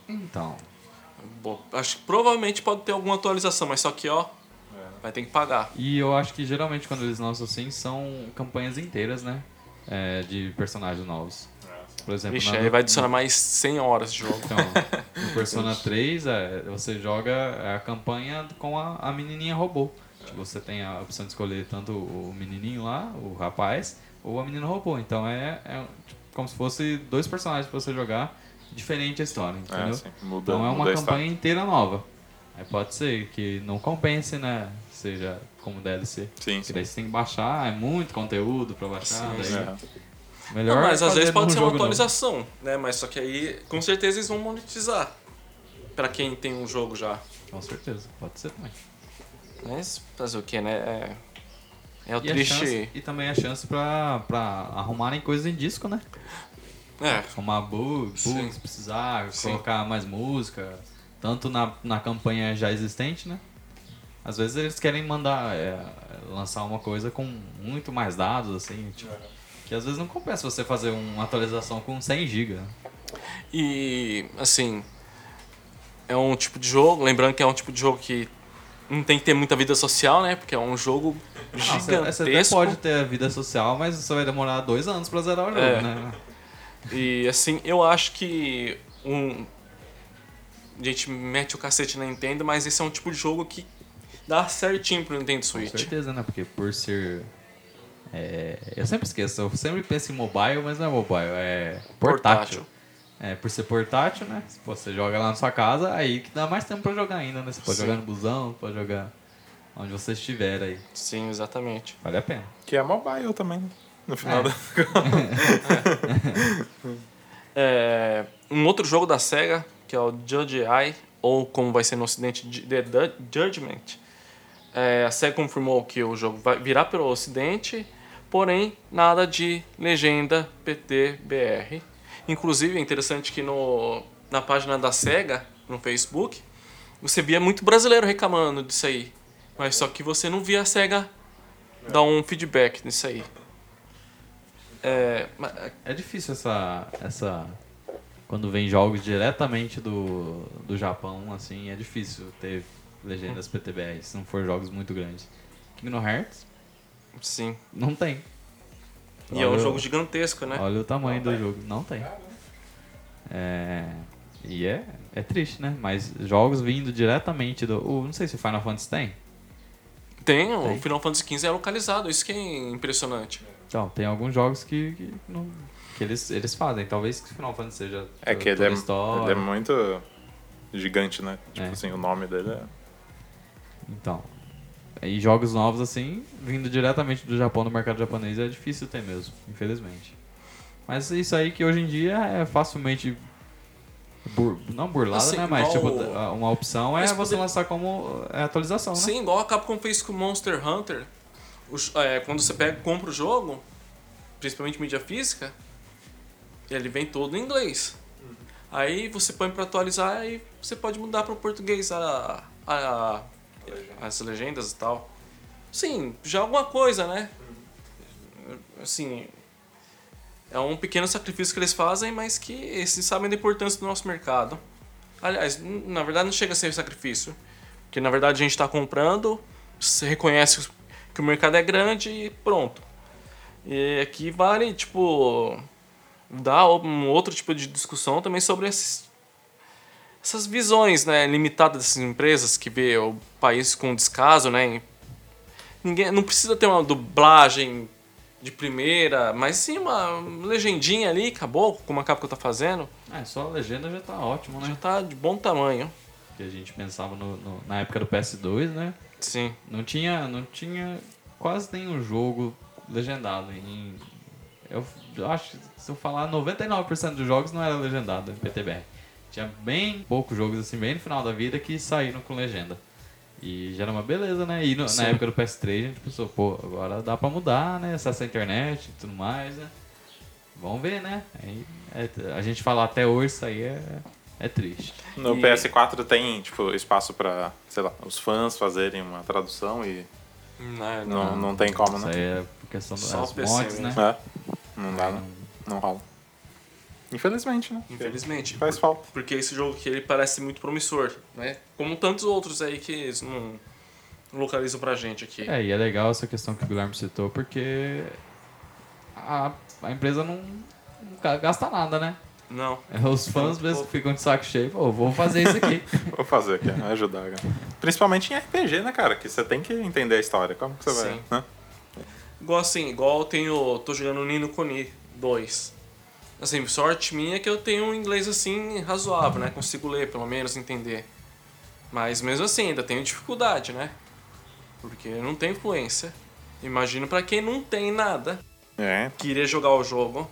Então, Bom, acho que provavelmente pode ter alguma atualização, mas só que, ó, vai ter que pagar. E eu acho que geralmente quando eles lançam assim são campanhas inteiras, né? É, de personagens novos. Por exemplo, Vixe, na- aí vai adicionar mais 100 horas de jogo. Então, no Persona 3, é, você joga a campanha com a, a menininha robô. Tipo, Você tem a opção de escolher tanto o menininho lá, o rapaz, ou a menina robô. Então é, é tipo, como se fosse dois personagens pra você jogar, diferente a história, entendeu? É, sim. Muda, Então é uma campanha inteira nova. Aí pode ser que não compense, né? Seja como DLC. Sim, Porque sim. daí você tem que baixar, é muito conteúdo pra baixar. Sim, daí É. Melhor Não, mas às vezes pode ser uma jogo novo. atualização, né? Mas só que aí, com certeza, eles vão monetizar. Pra quem tem um jogo já. Com certeza, pode ser também. Mas fazer o que, né? É, é o E, triste. chance- e também a chance pra, pra arrumarem coisas em disco, né? É, bugs, bugs se precisar, Sim. colocar mais música, tanto na, na campanha já existente, né? Às vezes eles querem mandar, é, lançar uma coisa com muito mais dados, assim, tipo, que às vezes não compensa você fazer uma atualização com 100 GB. E, assim, é um tipo de jogo, lembrando que é um tipo de jogo que não tem que ter muita vida social, né? Porque é um jogo Você, você até gigantesco. pode ter a vida social, mas você vai demorar dois anos pra zerar o jogo, É. né? E, assim, eu acho que um... A gente mete o cacete na Nintendo, mas esse é um tipo de jogo que dá certinho pro Nintendo Com Switch. certeza, né? Porque por ser. é, eu sempre esqueço, eu sempre penso em mobile, mas não é mobile, é portátil. Portátil. É, por ser portátil, né? Se você joga lá na sua casa, aí que dá mais tempo pra jogar ainda, né? Você pode Sim. jogar no busão, pode jogar onde você estiver aí. Sim, exatamente. Vale a pena. Que é mobile também, né? No final É. da... É, um outro jogo da SEGA, que é o Judge Eye, ou como vai ser no ocidente, The Judgment. É, a SEGA confirmou que o jogo vai virar pelo ocidente, porém nada de legenda PT-BR. Inclusive é interessante que no, na página da SEGA, no Facebook, você via muito brasileiro reclamando disso aí. Mas só que você não via a SEGA dar um feedback nisso aí. É, É difícil essa. essa quando vem jogos diretamente do, do Japão, assim, é difícil ter legendas PTBR, se não for jogos muito grandes. Kingdom Hearts, sim. não tem. E é um Olha- jogo gigantesco, né? Olha o tamanho do jogo. Não tem. É, e é, é triste, né? Mas jogos vindo diretamente do. o- não sei se o Final Fantasy tem. Tem, o Tem. Final Fantasy XV é localizado, isso que é impressionante. Então, tem alguns jogos que, que, não- que eles, eles fazem. Talvez que o Final Fantasy seja. É que ele é, ele é muito gigante, né? Tipo É. assim, o nome dele é... Então. E jogos novos, assim, vindo diretamente do Japão, do mercado japonês, é difícil ter mesmo, infelizmente. Mas isso aí que hoje em dia é facilmente. Bur- não burlado, Assim, né? Mas, tipo, uma opção é você poder- lançar como é, atualização, né? Sim, igual a Capcom fez com o Monster Hunter. Os- é, quando você pega e compra o jogo, principalmente mídia física, ele vem todo em inglês. Aí você põe pra atualizar e você pode mudar para o português a, a- as legendas e tal. Sim, já alguma coisa, né? Assim, é um pequeno sacrifício que eles fazem, mas que eles sabem da importância do nosso mercado. Aliás, na verdade não chega a ser sacrifício. Porque na verdade a gente está comprando, você reconhece que o mercado é grande e pronto. E aqui vale, tipo, dar um outro tipo de discussão também sobre esses, essas visões né, limitadas dessas empresas que vê o país com descaso, né? Ninguém, não precisa ter uma dublagem de primeira, mas sim uma legendinha ali, acabou, como a Capcom tá fazendo, É, só a legenda já tá ótimo, já né? tá de bom tamanho. Que a gente pensava no- no- na época do PS2, né? Sim. Não tinha, não tinha quase nenhum jogo legendado. Em, eu, acho que se eu falar 99% dos jogos não era legendado em PTBR. Tinha bem poucos jogos assim, bem no final da vida, que saíram com legenda. E já era uma beleza, né? E no- na época do PS3 a gente pensou, pô, agora dá pra mudar, né? Acesso à internet e tudo mais, né? Vamos ver, né? Aí, é- a gente falar até hoje isso aí é, é triste. No E- PS4 tem, tipo, espaço pra, sei lá, os fãs fazerem uma tradução e Não, não, não tem como, Isso né? aí é por questão Só das PC mods, né? É, não dá, né? Não rola. Infelizmente, né? Infelizmente. Faz falta. Porque esse jogo aqui ele parece muito promissor, né? Como tantos outros aí que eles não localizam pra gente aqui. É, e é legal essa questão que o Guilherme citou, porque a, a empresa não, não ga- gasta nada, né? Não. É Os fãs mesmo pouco. ficam de saco cheio, pô, vou fazer isso aqui. Vou fazer aqui, né? ajudar, cara. Principalmente em RPG, né, cara? Que você tem que entender a história. Como que você vai, Sim. né? Igual assim, igual eu tenho. tô jogando Nino Kuni 2. Assim, sorte minha é que eu tenho um inglês assim razoável, né? Consigo ler, pelo menos, entender. Mas mesmo assim, ainda tenho dificuldade, né? Porque não tenho influência. Imagino pra quem não tem nada, É, queria jogar o jogo.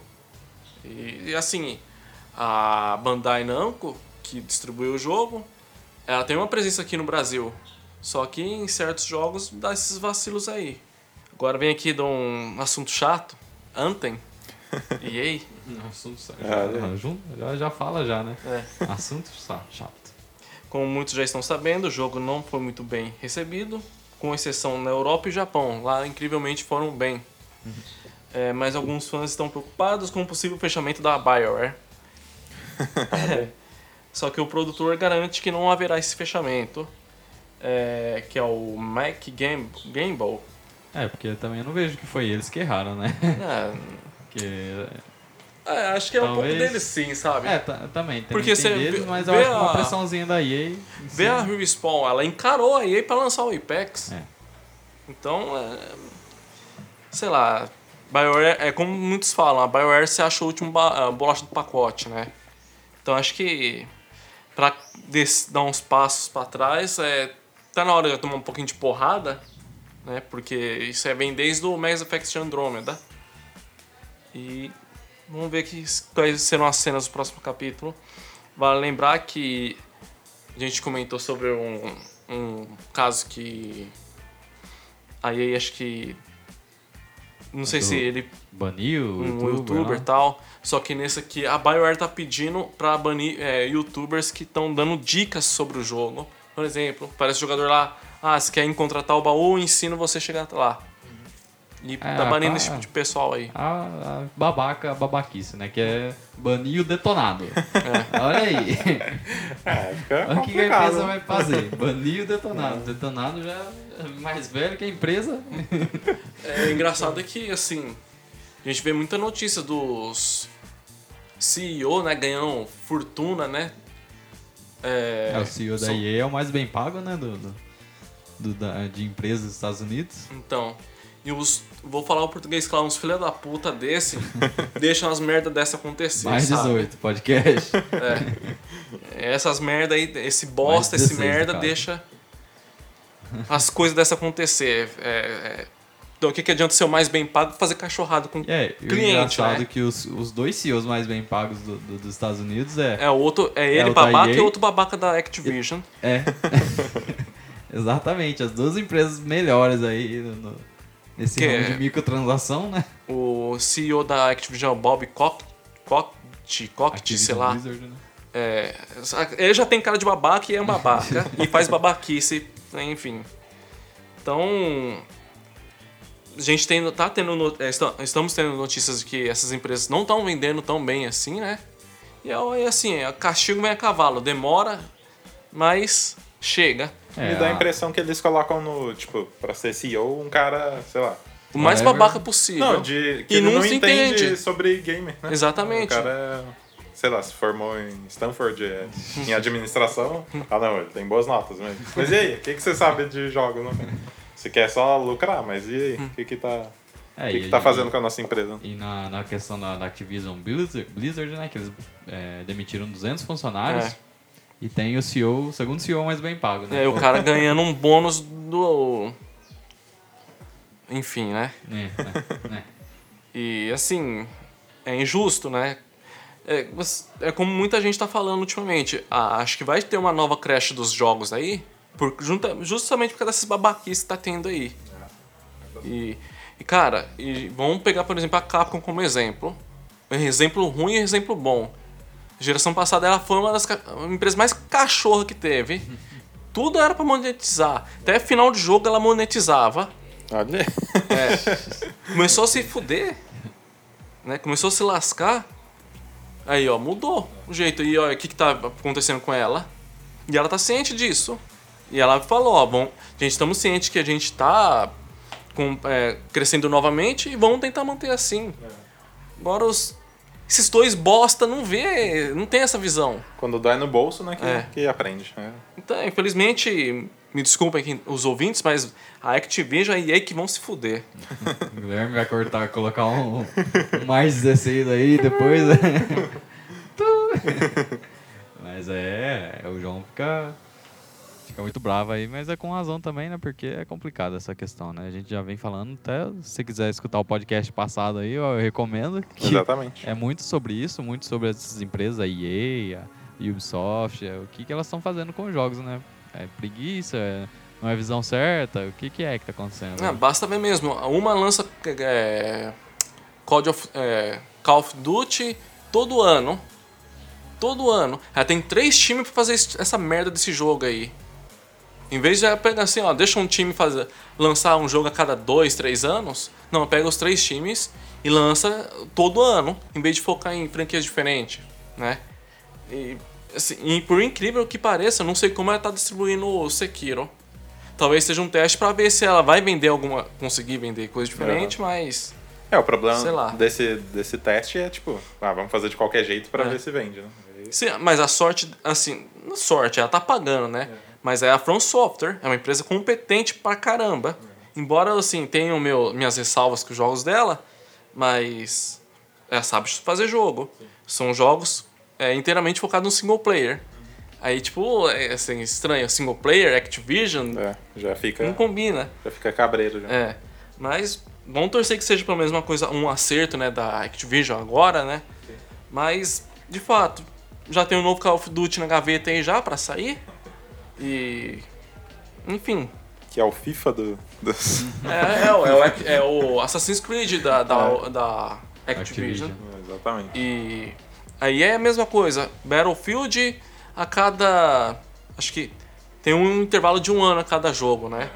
E, e, assim, a Bandai Namco, que distribuiu o jogo, ela tem uma presença aqui no Brasil. Só que em certos jogos dá esses vacilos aí. Agora vem aqui de um assunto chato, Anthem. EA. Assunto chato. É, já, já, já fala já, né? É. Assunto cha- chato. Como muitos já estão sabendo, o jogo não foi muito bem recebido, com exceção na Europa e Japão. Lá, incrivelmente, foram bem. É, mas alguns fãs estão preocupados com o possível fechamento da BioWare. Só que o produtor garante que não haverá esse fechamento, é, que é o Mac Gam- Gamble. É, porque também eu não vejo que foi eles que erraram, né? É, Porque, é, acho que é um pouco Talvez- deles sim, sabe? é, ta- também, tem, Porque tem você deles, vê- mas eu acho que uma a- pressãozinha da EA... Vê a Respawn, ela encarou a EA pra lançar o Apex. É. Então, é, sei lá, BioWare, é como muitos falam, a BioWare se acha o último bolacha do pacote, né? Então acho que pra dar uns passos pra trás, é, tá na hora de tomar um pouquinho de porrada, né? Porque isso é bem desde o Mass Effect Andromeda. E vamos ver que, quais serão as cenas do próximo capítulo. Vale lembrar que a gente comentou sobre um, um caso que a EA acho que não sei Do se ele Baniu, o um youtuber, youtuber e tal, só que nesse aqui a BioWare tá pedindo pra banir é, youtubers que estão dando dicas sobre o jogo. Por exemplo, parece o jogador lá, ah, se quer encontrar tal baú, ensino você a chegar lá. E tá banindo tá. esse tipo de pessoal aí. A, a babaca, a babaquice, né? Que é banir o detonado. É. Olha aí. é fica Olha o que a empresa vai fazer. Banir o detonado. O detonado já é mais velho que a empresa. É engraçado que, assim, a gente vê muita notícia dos CEO, né, ganhando fortuna, né? É, É, o CEO da são- EA é o mais bem pago, né? Do, do- do- da- de empresas dos Estados Unidos. Então, e os. Vou falar o português claro, uns filha da puta desse deixam as merda dessa acontecer. Mais sabe? 18, podcast. É. Essas merda aí, esse bosta, Mais esse 16 no merda caso. deixa as coisas dessa acontecer. É, é, então, o que, que adianta ser o mais bem pago e fazer cachorrado com É, o cliente, engraçado né? é que os, os dois CEOs mais bem pagos do- do- dos Estados Unidos é. É, outro, é ele o da babaca e outro babaca da Activision. É. Exatamente, as duas empresas melhores aí no- nesse Que é- de microtransação, né? O CEO da Activision, Bob Cock, Cockty, Cockty, sei lá. Blizzard, né? É, ele já tem cara de babaca e é um babaca. e faz babaquice, enfim. Então. A gente tem, tá tendo. é, esta- Estamos tendo notícias de que essas empresas não estão vendendo tão bem assim, né? E é é assim, é, castigo vem a cavalo. Demora, mas chega. Me É, dá a impressão que eles colocam no, tipo, pra ser CEO, um cara, sei lá. O mais babaca possível. Não, de que E não não se entende entende. sobre game, né? Exatamente. O cara, é, sei lá, se formou em Stanford é, em administração. Ah, não, ele tem boas notas mesmo. Mas e aí, o que, que você sabe de jogos? Não? Você quer só lucrar, mas e aí? O que que tá, É, o que e- que tá e- fazendo com a nossa empresa? E na, na questão da, da Activision Blizzard, Blizzard, né? Que eles é, demitiram 200 funcionários. É. E tem o CEO, o segundo CEO mais bem pago, né? É, o cara ganhando um bônus do. enfim, né? É, é, é. E assim, é injusto, né? É, é como muita gente tá falando ultimamente. Ah, acho que vai ter uma nova crash dos jogos aí, por, junta, justamente por causa dessas babaquices que tá tendo aí. E, e, cara, e vamos pegar, por exemplo, a Capcom como exemplo. Exemplo ruim e um exemplo bom. Geração passada ela foi uma das empresas mais cachorra que teve. Tudo era pra monetizar. Até final de jogo ela monetizava. Olha. Começou a se fuder. Né? Começou a se lascar. Aí, ó, mudou o jeito. E olha, o que, que tá acontecendo com ela? E ela tá ciente disso. E ela falou, ó, bom, gente, estamos cientes que a gente tá com, é, crescendo novamente e vamos tentar manter assim. Agora os, esses dois bosta não vê, não tem essa visão. Quando dói no bolso, né, que, É. que aprende. né? Então, infelizmente, me desculpem os ouvintes, mas a Activision e a EA que vão se fuder. O Guilherme vai cortar, colocar um, um mais 16 aí depois. né? Mas é, o João fica, fica muito bravo aí, mas é com razão também, né? Porque é complicado essa questão, né? A gente já vem falando, até se você quiser escutar o podcast passado aí, eu recomendo. Que Exatamente. é muito sobre isso, muito sobre essas empresas, a EA, a Ubisoft, é, o que, que elas estão fazendo com os jogos, né? É preguiça, é- não é visão certa, o que, que é que tá acontecendo? Ah, basta ver mesmo. Uma lança é, Call, of, é, Call of Duty todo ano. Todo ano. Ela tem três times pra fazer essa merda desse jogo aí. Em vez de pegar assim, ó, deixa um time fazer, lançar um jogo a cada dois, três anos, não, pega os três times e lança todo ano, em vez de focar em franquias diferentes, né? E, assim, e por incrível que pareça, eu não sei como ela tá distribuindo o Sekiro. Talvez seja um teste pra ver se ela vai vender alguma. conseguir vender coisa diferente, mas. É, o problema. Desse, desse teste é tipo, ah, vamos fazer de qualquer jeito pra É. ver se vende, né? Aí- Sim, mas a sorte, assim, sorte, ela tá pagando, né? Mas é a From Software, é uma empresa competente pra caramba. Embora, assim, tenham meu, minhas ressalvas com os jogos dela, mas ela sabe fazer jogo. São jogos é, inteiramente focados no single player. Aí, tipo, é assim, estranho, single player, Activision, É, já fica, não combina. já fica cabreiro já. É, mas vamos torcer que seja pelo menos uma coisa, um acerto, né, da Activision agora, né? Mas, de fato, já tem um novo Call of Duty na gaveta aí já pra sair. E. Enfim. Que é o FIFA do, dos... É, é, o- é, o, Ac- é o Assassin's Creed da, da, da Activision. Activision. Exatamente. E aí é a mesma coisa. Battlefield a cada. Acho que tem um intervalo de um ano a cada jogo, né?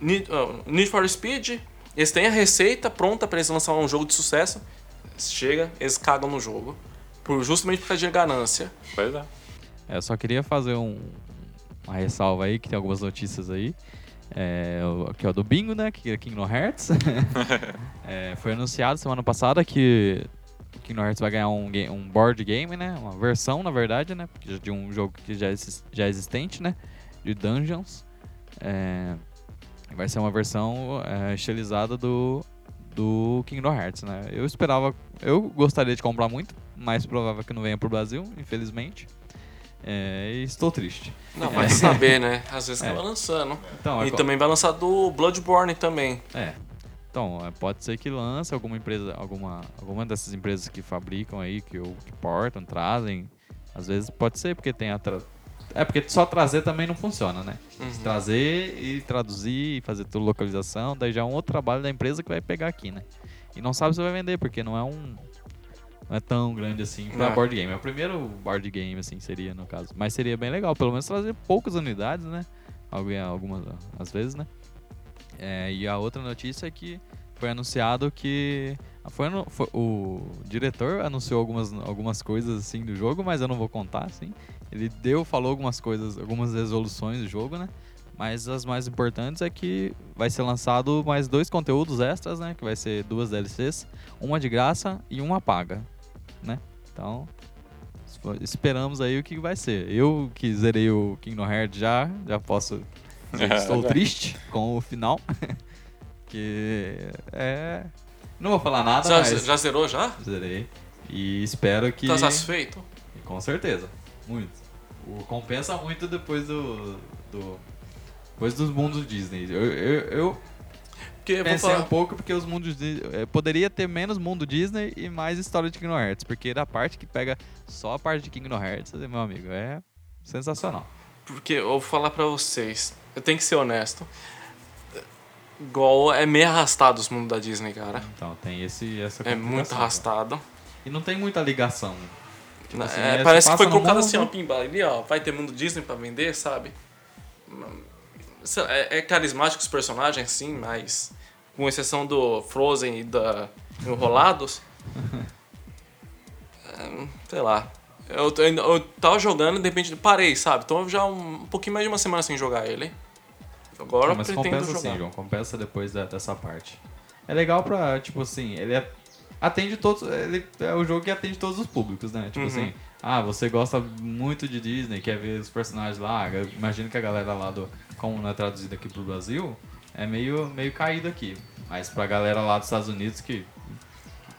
Need, ah, Need for Speed, eles têm a receita pronta pra eles lançar um jogo de sucesso. Chega, eles cagam no jogo. Por, justamente por causa de ganância. Pois é. É, eu só queria fazer um, uma ressalva aí, que tem algumas notícias aí. É, que é o do Bingo, né? Que é Kingdom Hearts. É, foi anunciado semana passada que o Kingdom Hearts vai ganhar um, um board game, né? Uma versão, na verdade, né? De um jogo que já, já é existente, né? De Dungeons. É, vai ser uma versão é, estilizada do, do Kingdom Hearts, né? Eu esperava... Eu gostaria de comprar muito, mais provável que não venha pro Brasil, infelizmente. É, estou triste. Não, vai saber, né? Às vezes É. lançando. Então, é E co- também vai lançar do Bloodborne também. É. Então, é, pode ser que lance alguma empresa, alguma, alguma dessas empresas que fabricam aí, que, que portam, trazem. Às vezes pode ser, porque tem a. Tra... É, porque só trazer também não funciona, né? Trazer e traduzir e fazer tudo localização, daí já é um outro trabalho da empresa que vai pegar aqui, né? E não sabe se vai vender, porque não é um. Não é tão grande assim pra Não. board game. É o primeiro board game, assim, seria no caso. Mas seria bem legal, pelo menos trazer poucas unidades, né? Alguém- Algumas, às vezes, né? É, e a outra notícia é que foi anunciado que. Foi, anu- foi- o diretor anunciou algumas, algumas coisas assim do jogo, mas eu não vou contar, assim. Ele deu, falou algumas coisas, algumas resoluções do jogo, né? Mas as mais importantes é que vai ser lançado mais dois conteúdos extras, né? Que vai ser duas DLCs, uma de graça e uma paga, né? Então, esperamos aí o que vai ser. Eu que zerei o Kingdom Hearts já, já posso estou triste com o final. que é... Não vou falar nada, Já, mas já zerou já? zerei. E espero que... Tá satisfeito? Com certeza, muito. O, compensa muito depois do, do depois dos mundos Disney. Eu, eu, eu- Porque Pensei falar. um pouco porque os mundos eh, poderia ter menos mundo Disney e mais história de Kingdom Hearts, porque da parte que pega só a parte de Kingdom Hearts, meu amigo, é sensacional. Porque eu vou falar pra vocês, eu tenho que ser honesto. Igual é meio arrastado os mundos da Disney, cara. Então tem esse essa É muito complicação, arrastado. E não tem muita ligação. Tipo assim, É, é, parece que foi colocado mundo, assim, ó, pimba, ali, ó, vai ter mundo Disney pra vender, sabe? É, é carismático os personagens, sim, mas com exceção do Frozen e da Enrolados, é, sei lá. Eu, tô- eu tava jogando e de repente parei, sabe? Então já um, um pouquinho mais de uma semana sem jogar ele. Agora Não, eu mas pretendo compensa jogar. sim, João. Compensa depois da- dessa parte. É legal pra, tipo assim, ele é- atende todos. Ele é o jogo que atende todos os públicos, né? Tipo Uhum. assim, ah, você gosta muito de Disney, quer ver os personagens lá. eu Imagino que a galera lá do. Como não é traduzido aqui pro Brasil, é meio, meio caído aqui. Mas pra galera lá dos Estados Unidos que.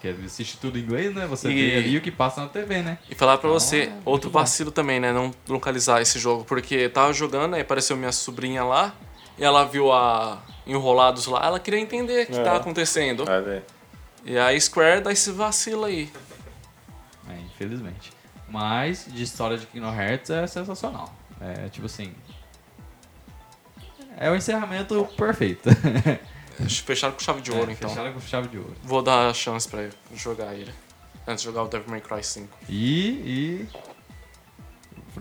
Que assiste tudo em inglês, né? Você E- vê ali o que passa na TV, né? E falar pra Então, você, é outro bom. vacilo também, né? Não localizar esse jogo. Porque tava jogando, aí apareceu minha sobrinha lá, e ela viu a Enrolados lá, ela queria entender o que É. tava acontecendo. Aí. E a Square dá esse vacilo aí. É, infelizmente. Mas de história de Kingdom Hearts é sensacional. É tipo assim. É o encerramento perfeito. Fecharam com chave de ouro, É, então. Fecharam com chave de ouro. Vou dar a chance pra jogar ele. Antes de jogar o Devil May Cry 5. E, e.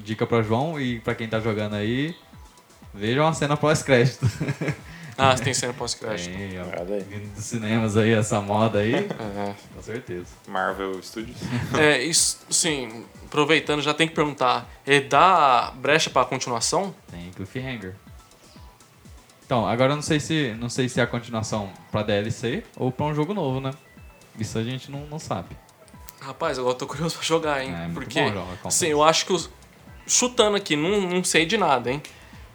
Dica pra João e pra quem tá jogando aí. Vejam a cena pós-crédito. Ah, tem cena pós-crédito. Tem, ó. Vindo dos cinemas aí, essa moda aí. É. Com certeza. Marvel Studios. É, isso, sim, aproveitando, já tem que perguntar. Ele dá brecha pra continuação? Tem cliffhanger. Então, agora eu não sei se não sei se é a continuação pra DLC ou pra um jogo novo, né? Isso a gente não, não sabe. Rapaz, agora eu tô curioso pra jogar, hein? É, muito Porque, bom, João, recompensa. sim, eu acho que os, chutando aqui, não, não sei de nada, hein?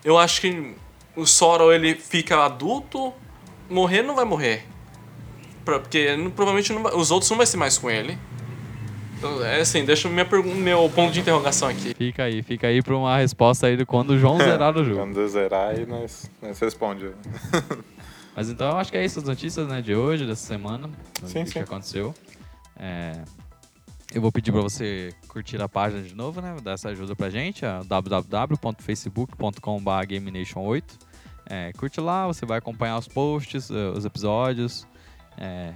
Eu acho que o Sora ele fica adulto, morrer não vai morrer. Porque provavelmente não vai- os outros não vai ser mais com ele. Então, é assim, deixa minha meu ponto de interrogação aqui. Fica aí, fica aí pra uma resposta aí de quando o João zerar o jogo. Quando eu zerar, aí nós, nós responde. Mas então eu acho que é isso as notícias né, de hoje, dessa semana. Sim, o que sim. aconteceu. É, eu vou pedir pra você curtir a página de novo, né? Dar essa ajuda pra gente, a www.facebook.com.br GameNation8. É, curte lá, você vai acompanhar os posts, eh, os episódios, é,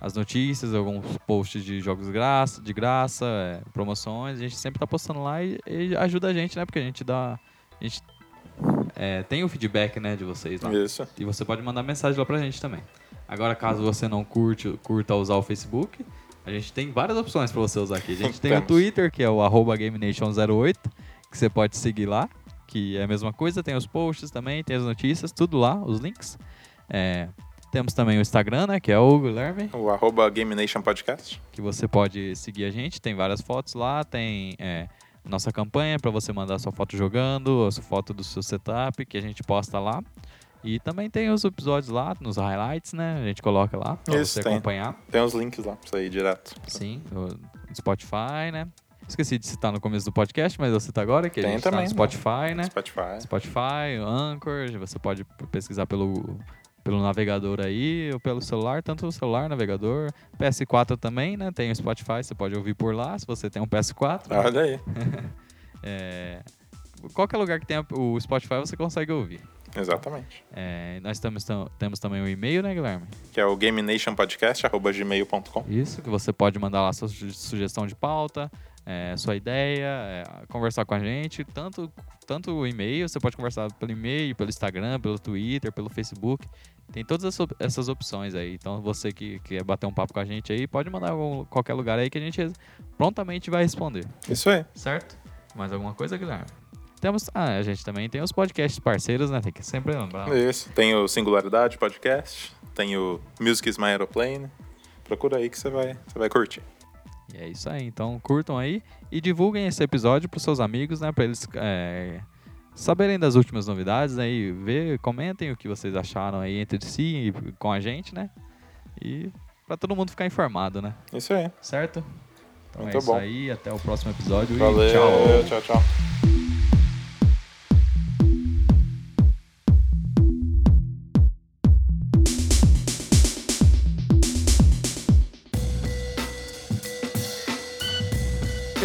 as notícias, alguns posts de jogos graça, de graça, é, promoções. A gente sempre tá postando lá e, e ajuda a gente, né? Porque a gente dá. A gente é, tem o feedback né, de vocês lá. Isso. E você pode mandar mensagem lá pra gente também. Agora, caso você não curte, curta usar o Facebook, a gente tem várias opções pra você usar aqui. A gente tem o. Twitter, que é o arroba GameNation08, que você pode seguir lá, que é a mesma coisa. Tem os posts também, tem as notícias, tudo lá, os links. É, temos também o Instagram, né, que é o Guilherme, O arroba Game Nation Podcast. que você pode seguir a gente. Tem várias fotos lá, tem é, nossa campanha para você mandar sua foto jogando, a sua foto do seu setup, que a gente posta lá. E também tem os episódios lá, nos highlights, né? A gente coloca lá pra Isso, você tem. acompanhar. Tem os links lá pra você ir direto. Sim, no Spotify, né? Esqueci de citar no começo do podcast, mas eu cito agora, que a Tem gente tá também, no né? Spotify, né? Spotify. Spotify, Anchor, você pode pesquisar pelo, pelo navegador aí, ou pelo celular, tanto o celular, navegador, PS4 também, né? Tem o Spotify, você pode ouvir por lá, se você tem um PS4. Olha aí. É, qualquer lugar que tenha o Spotify, você consegue ouvir. Exatamente. É, nós temos, tam- temos também o e-mail, né, Guilherme? Que é o gamenationpodcast.gmail.com. Isso, que você pode mandar lá sua su- sugestão de pauta, é, sua ideia, é, conversar com a gente, tanto, tanto o e-mail, você pode conversar pelo e-mail, pelo Instagram, pelo Twitter, pelo Facebook. Tem todas essa- essas opções aí. Então você que quer bater um papo com a gente aí, pode mandar em qualquer lugar aí que a gente prontamente vai responder. Isso aí. Certo? Mais alguma coisa, Guilherme? Temos, ah, a gente também tem os podcasts parceiros, né? Tem que sempre lembrar. Isso. Tem o Singularidade Podcast. Tem o Music is My Aeroplane. Procura aí que você vai, você vai curtir. E é isso aí. Então curtam aí e divulguem esse episódio pros seus amigos, né? Pra eles é, saberem das últimas novidades, né? E ver, comentem o que vocês acharam aí entre si e com a gente, né? E pra todo mundo ficar informado, né? Isso aí. Certo? Então Muito é isso bom. aí. Até o próximo episódio e Valeu. tchau. tchau.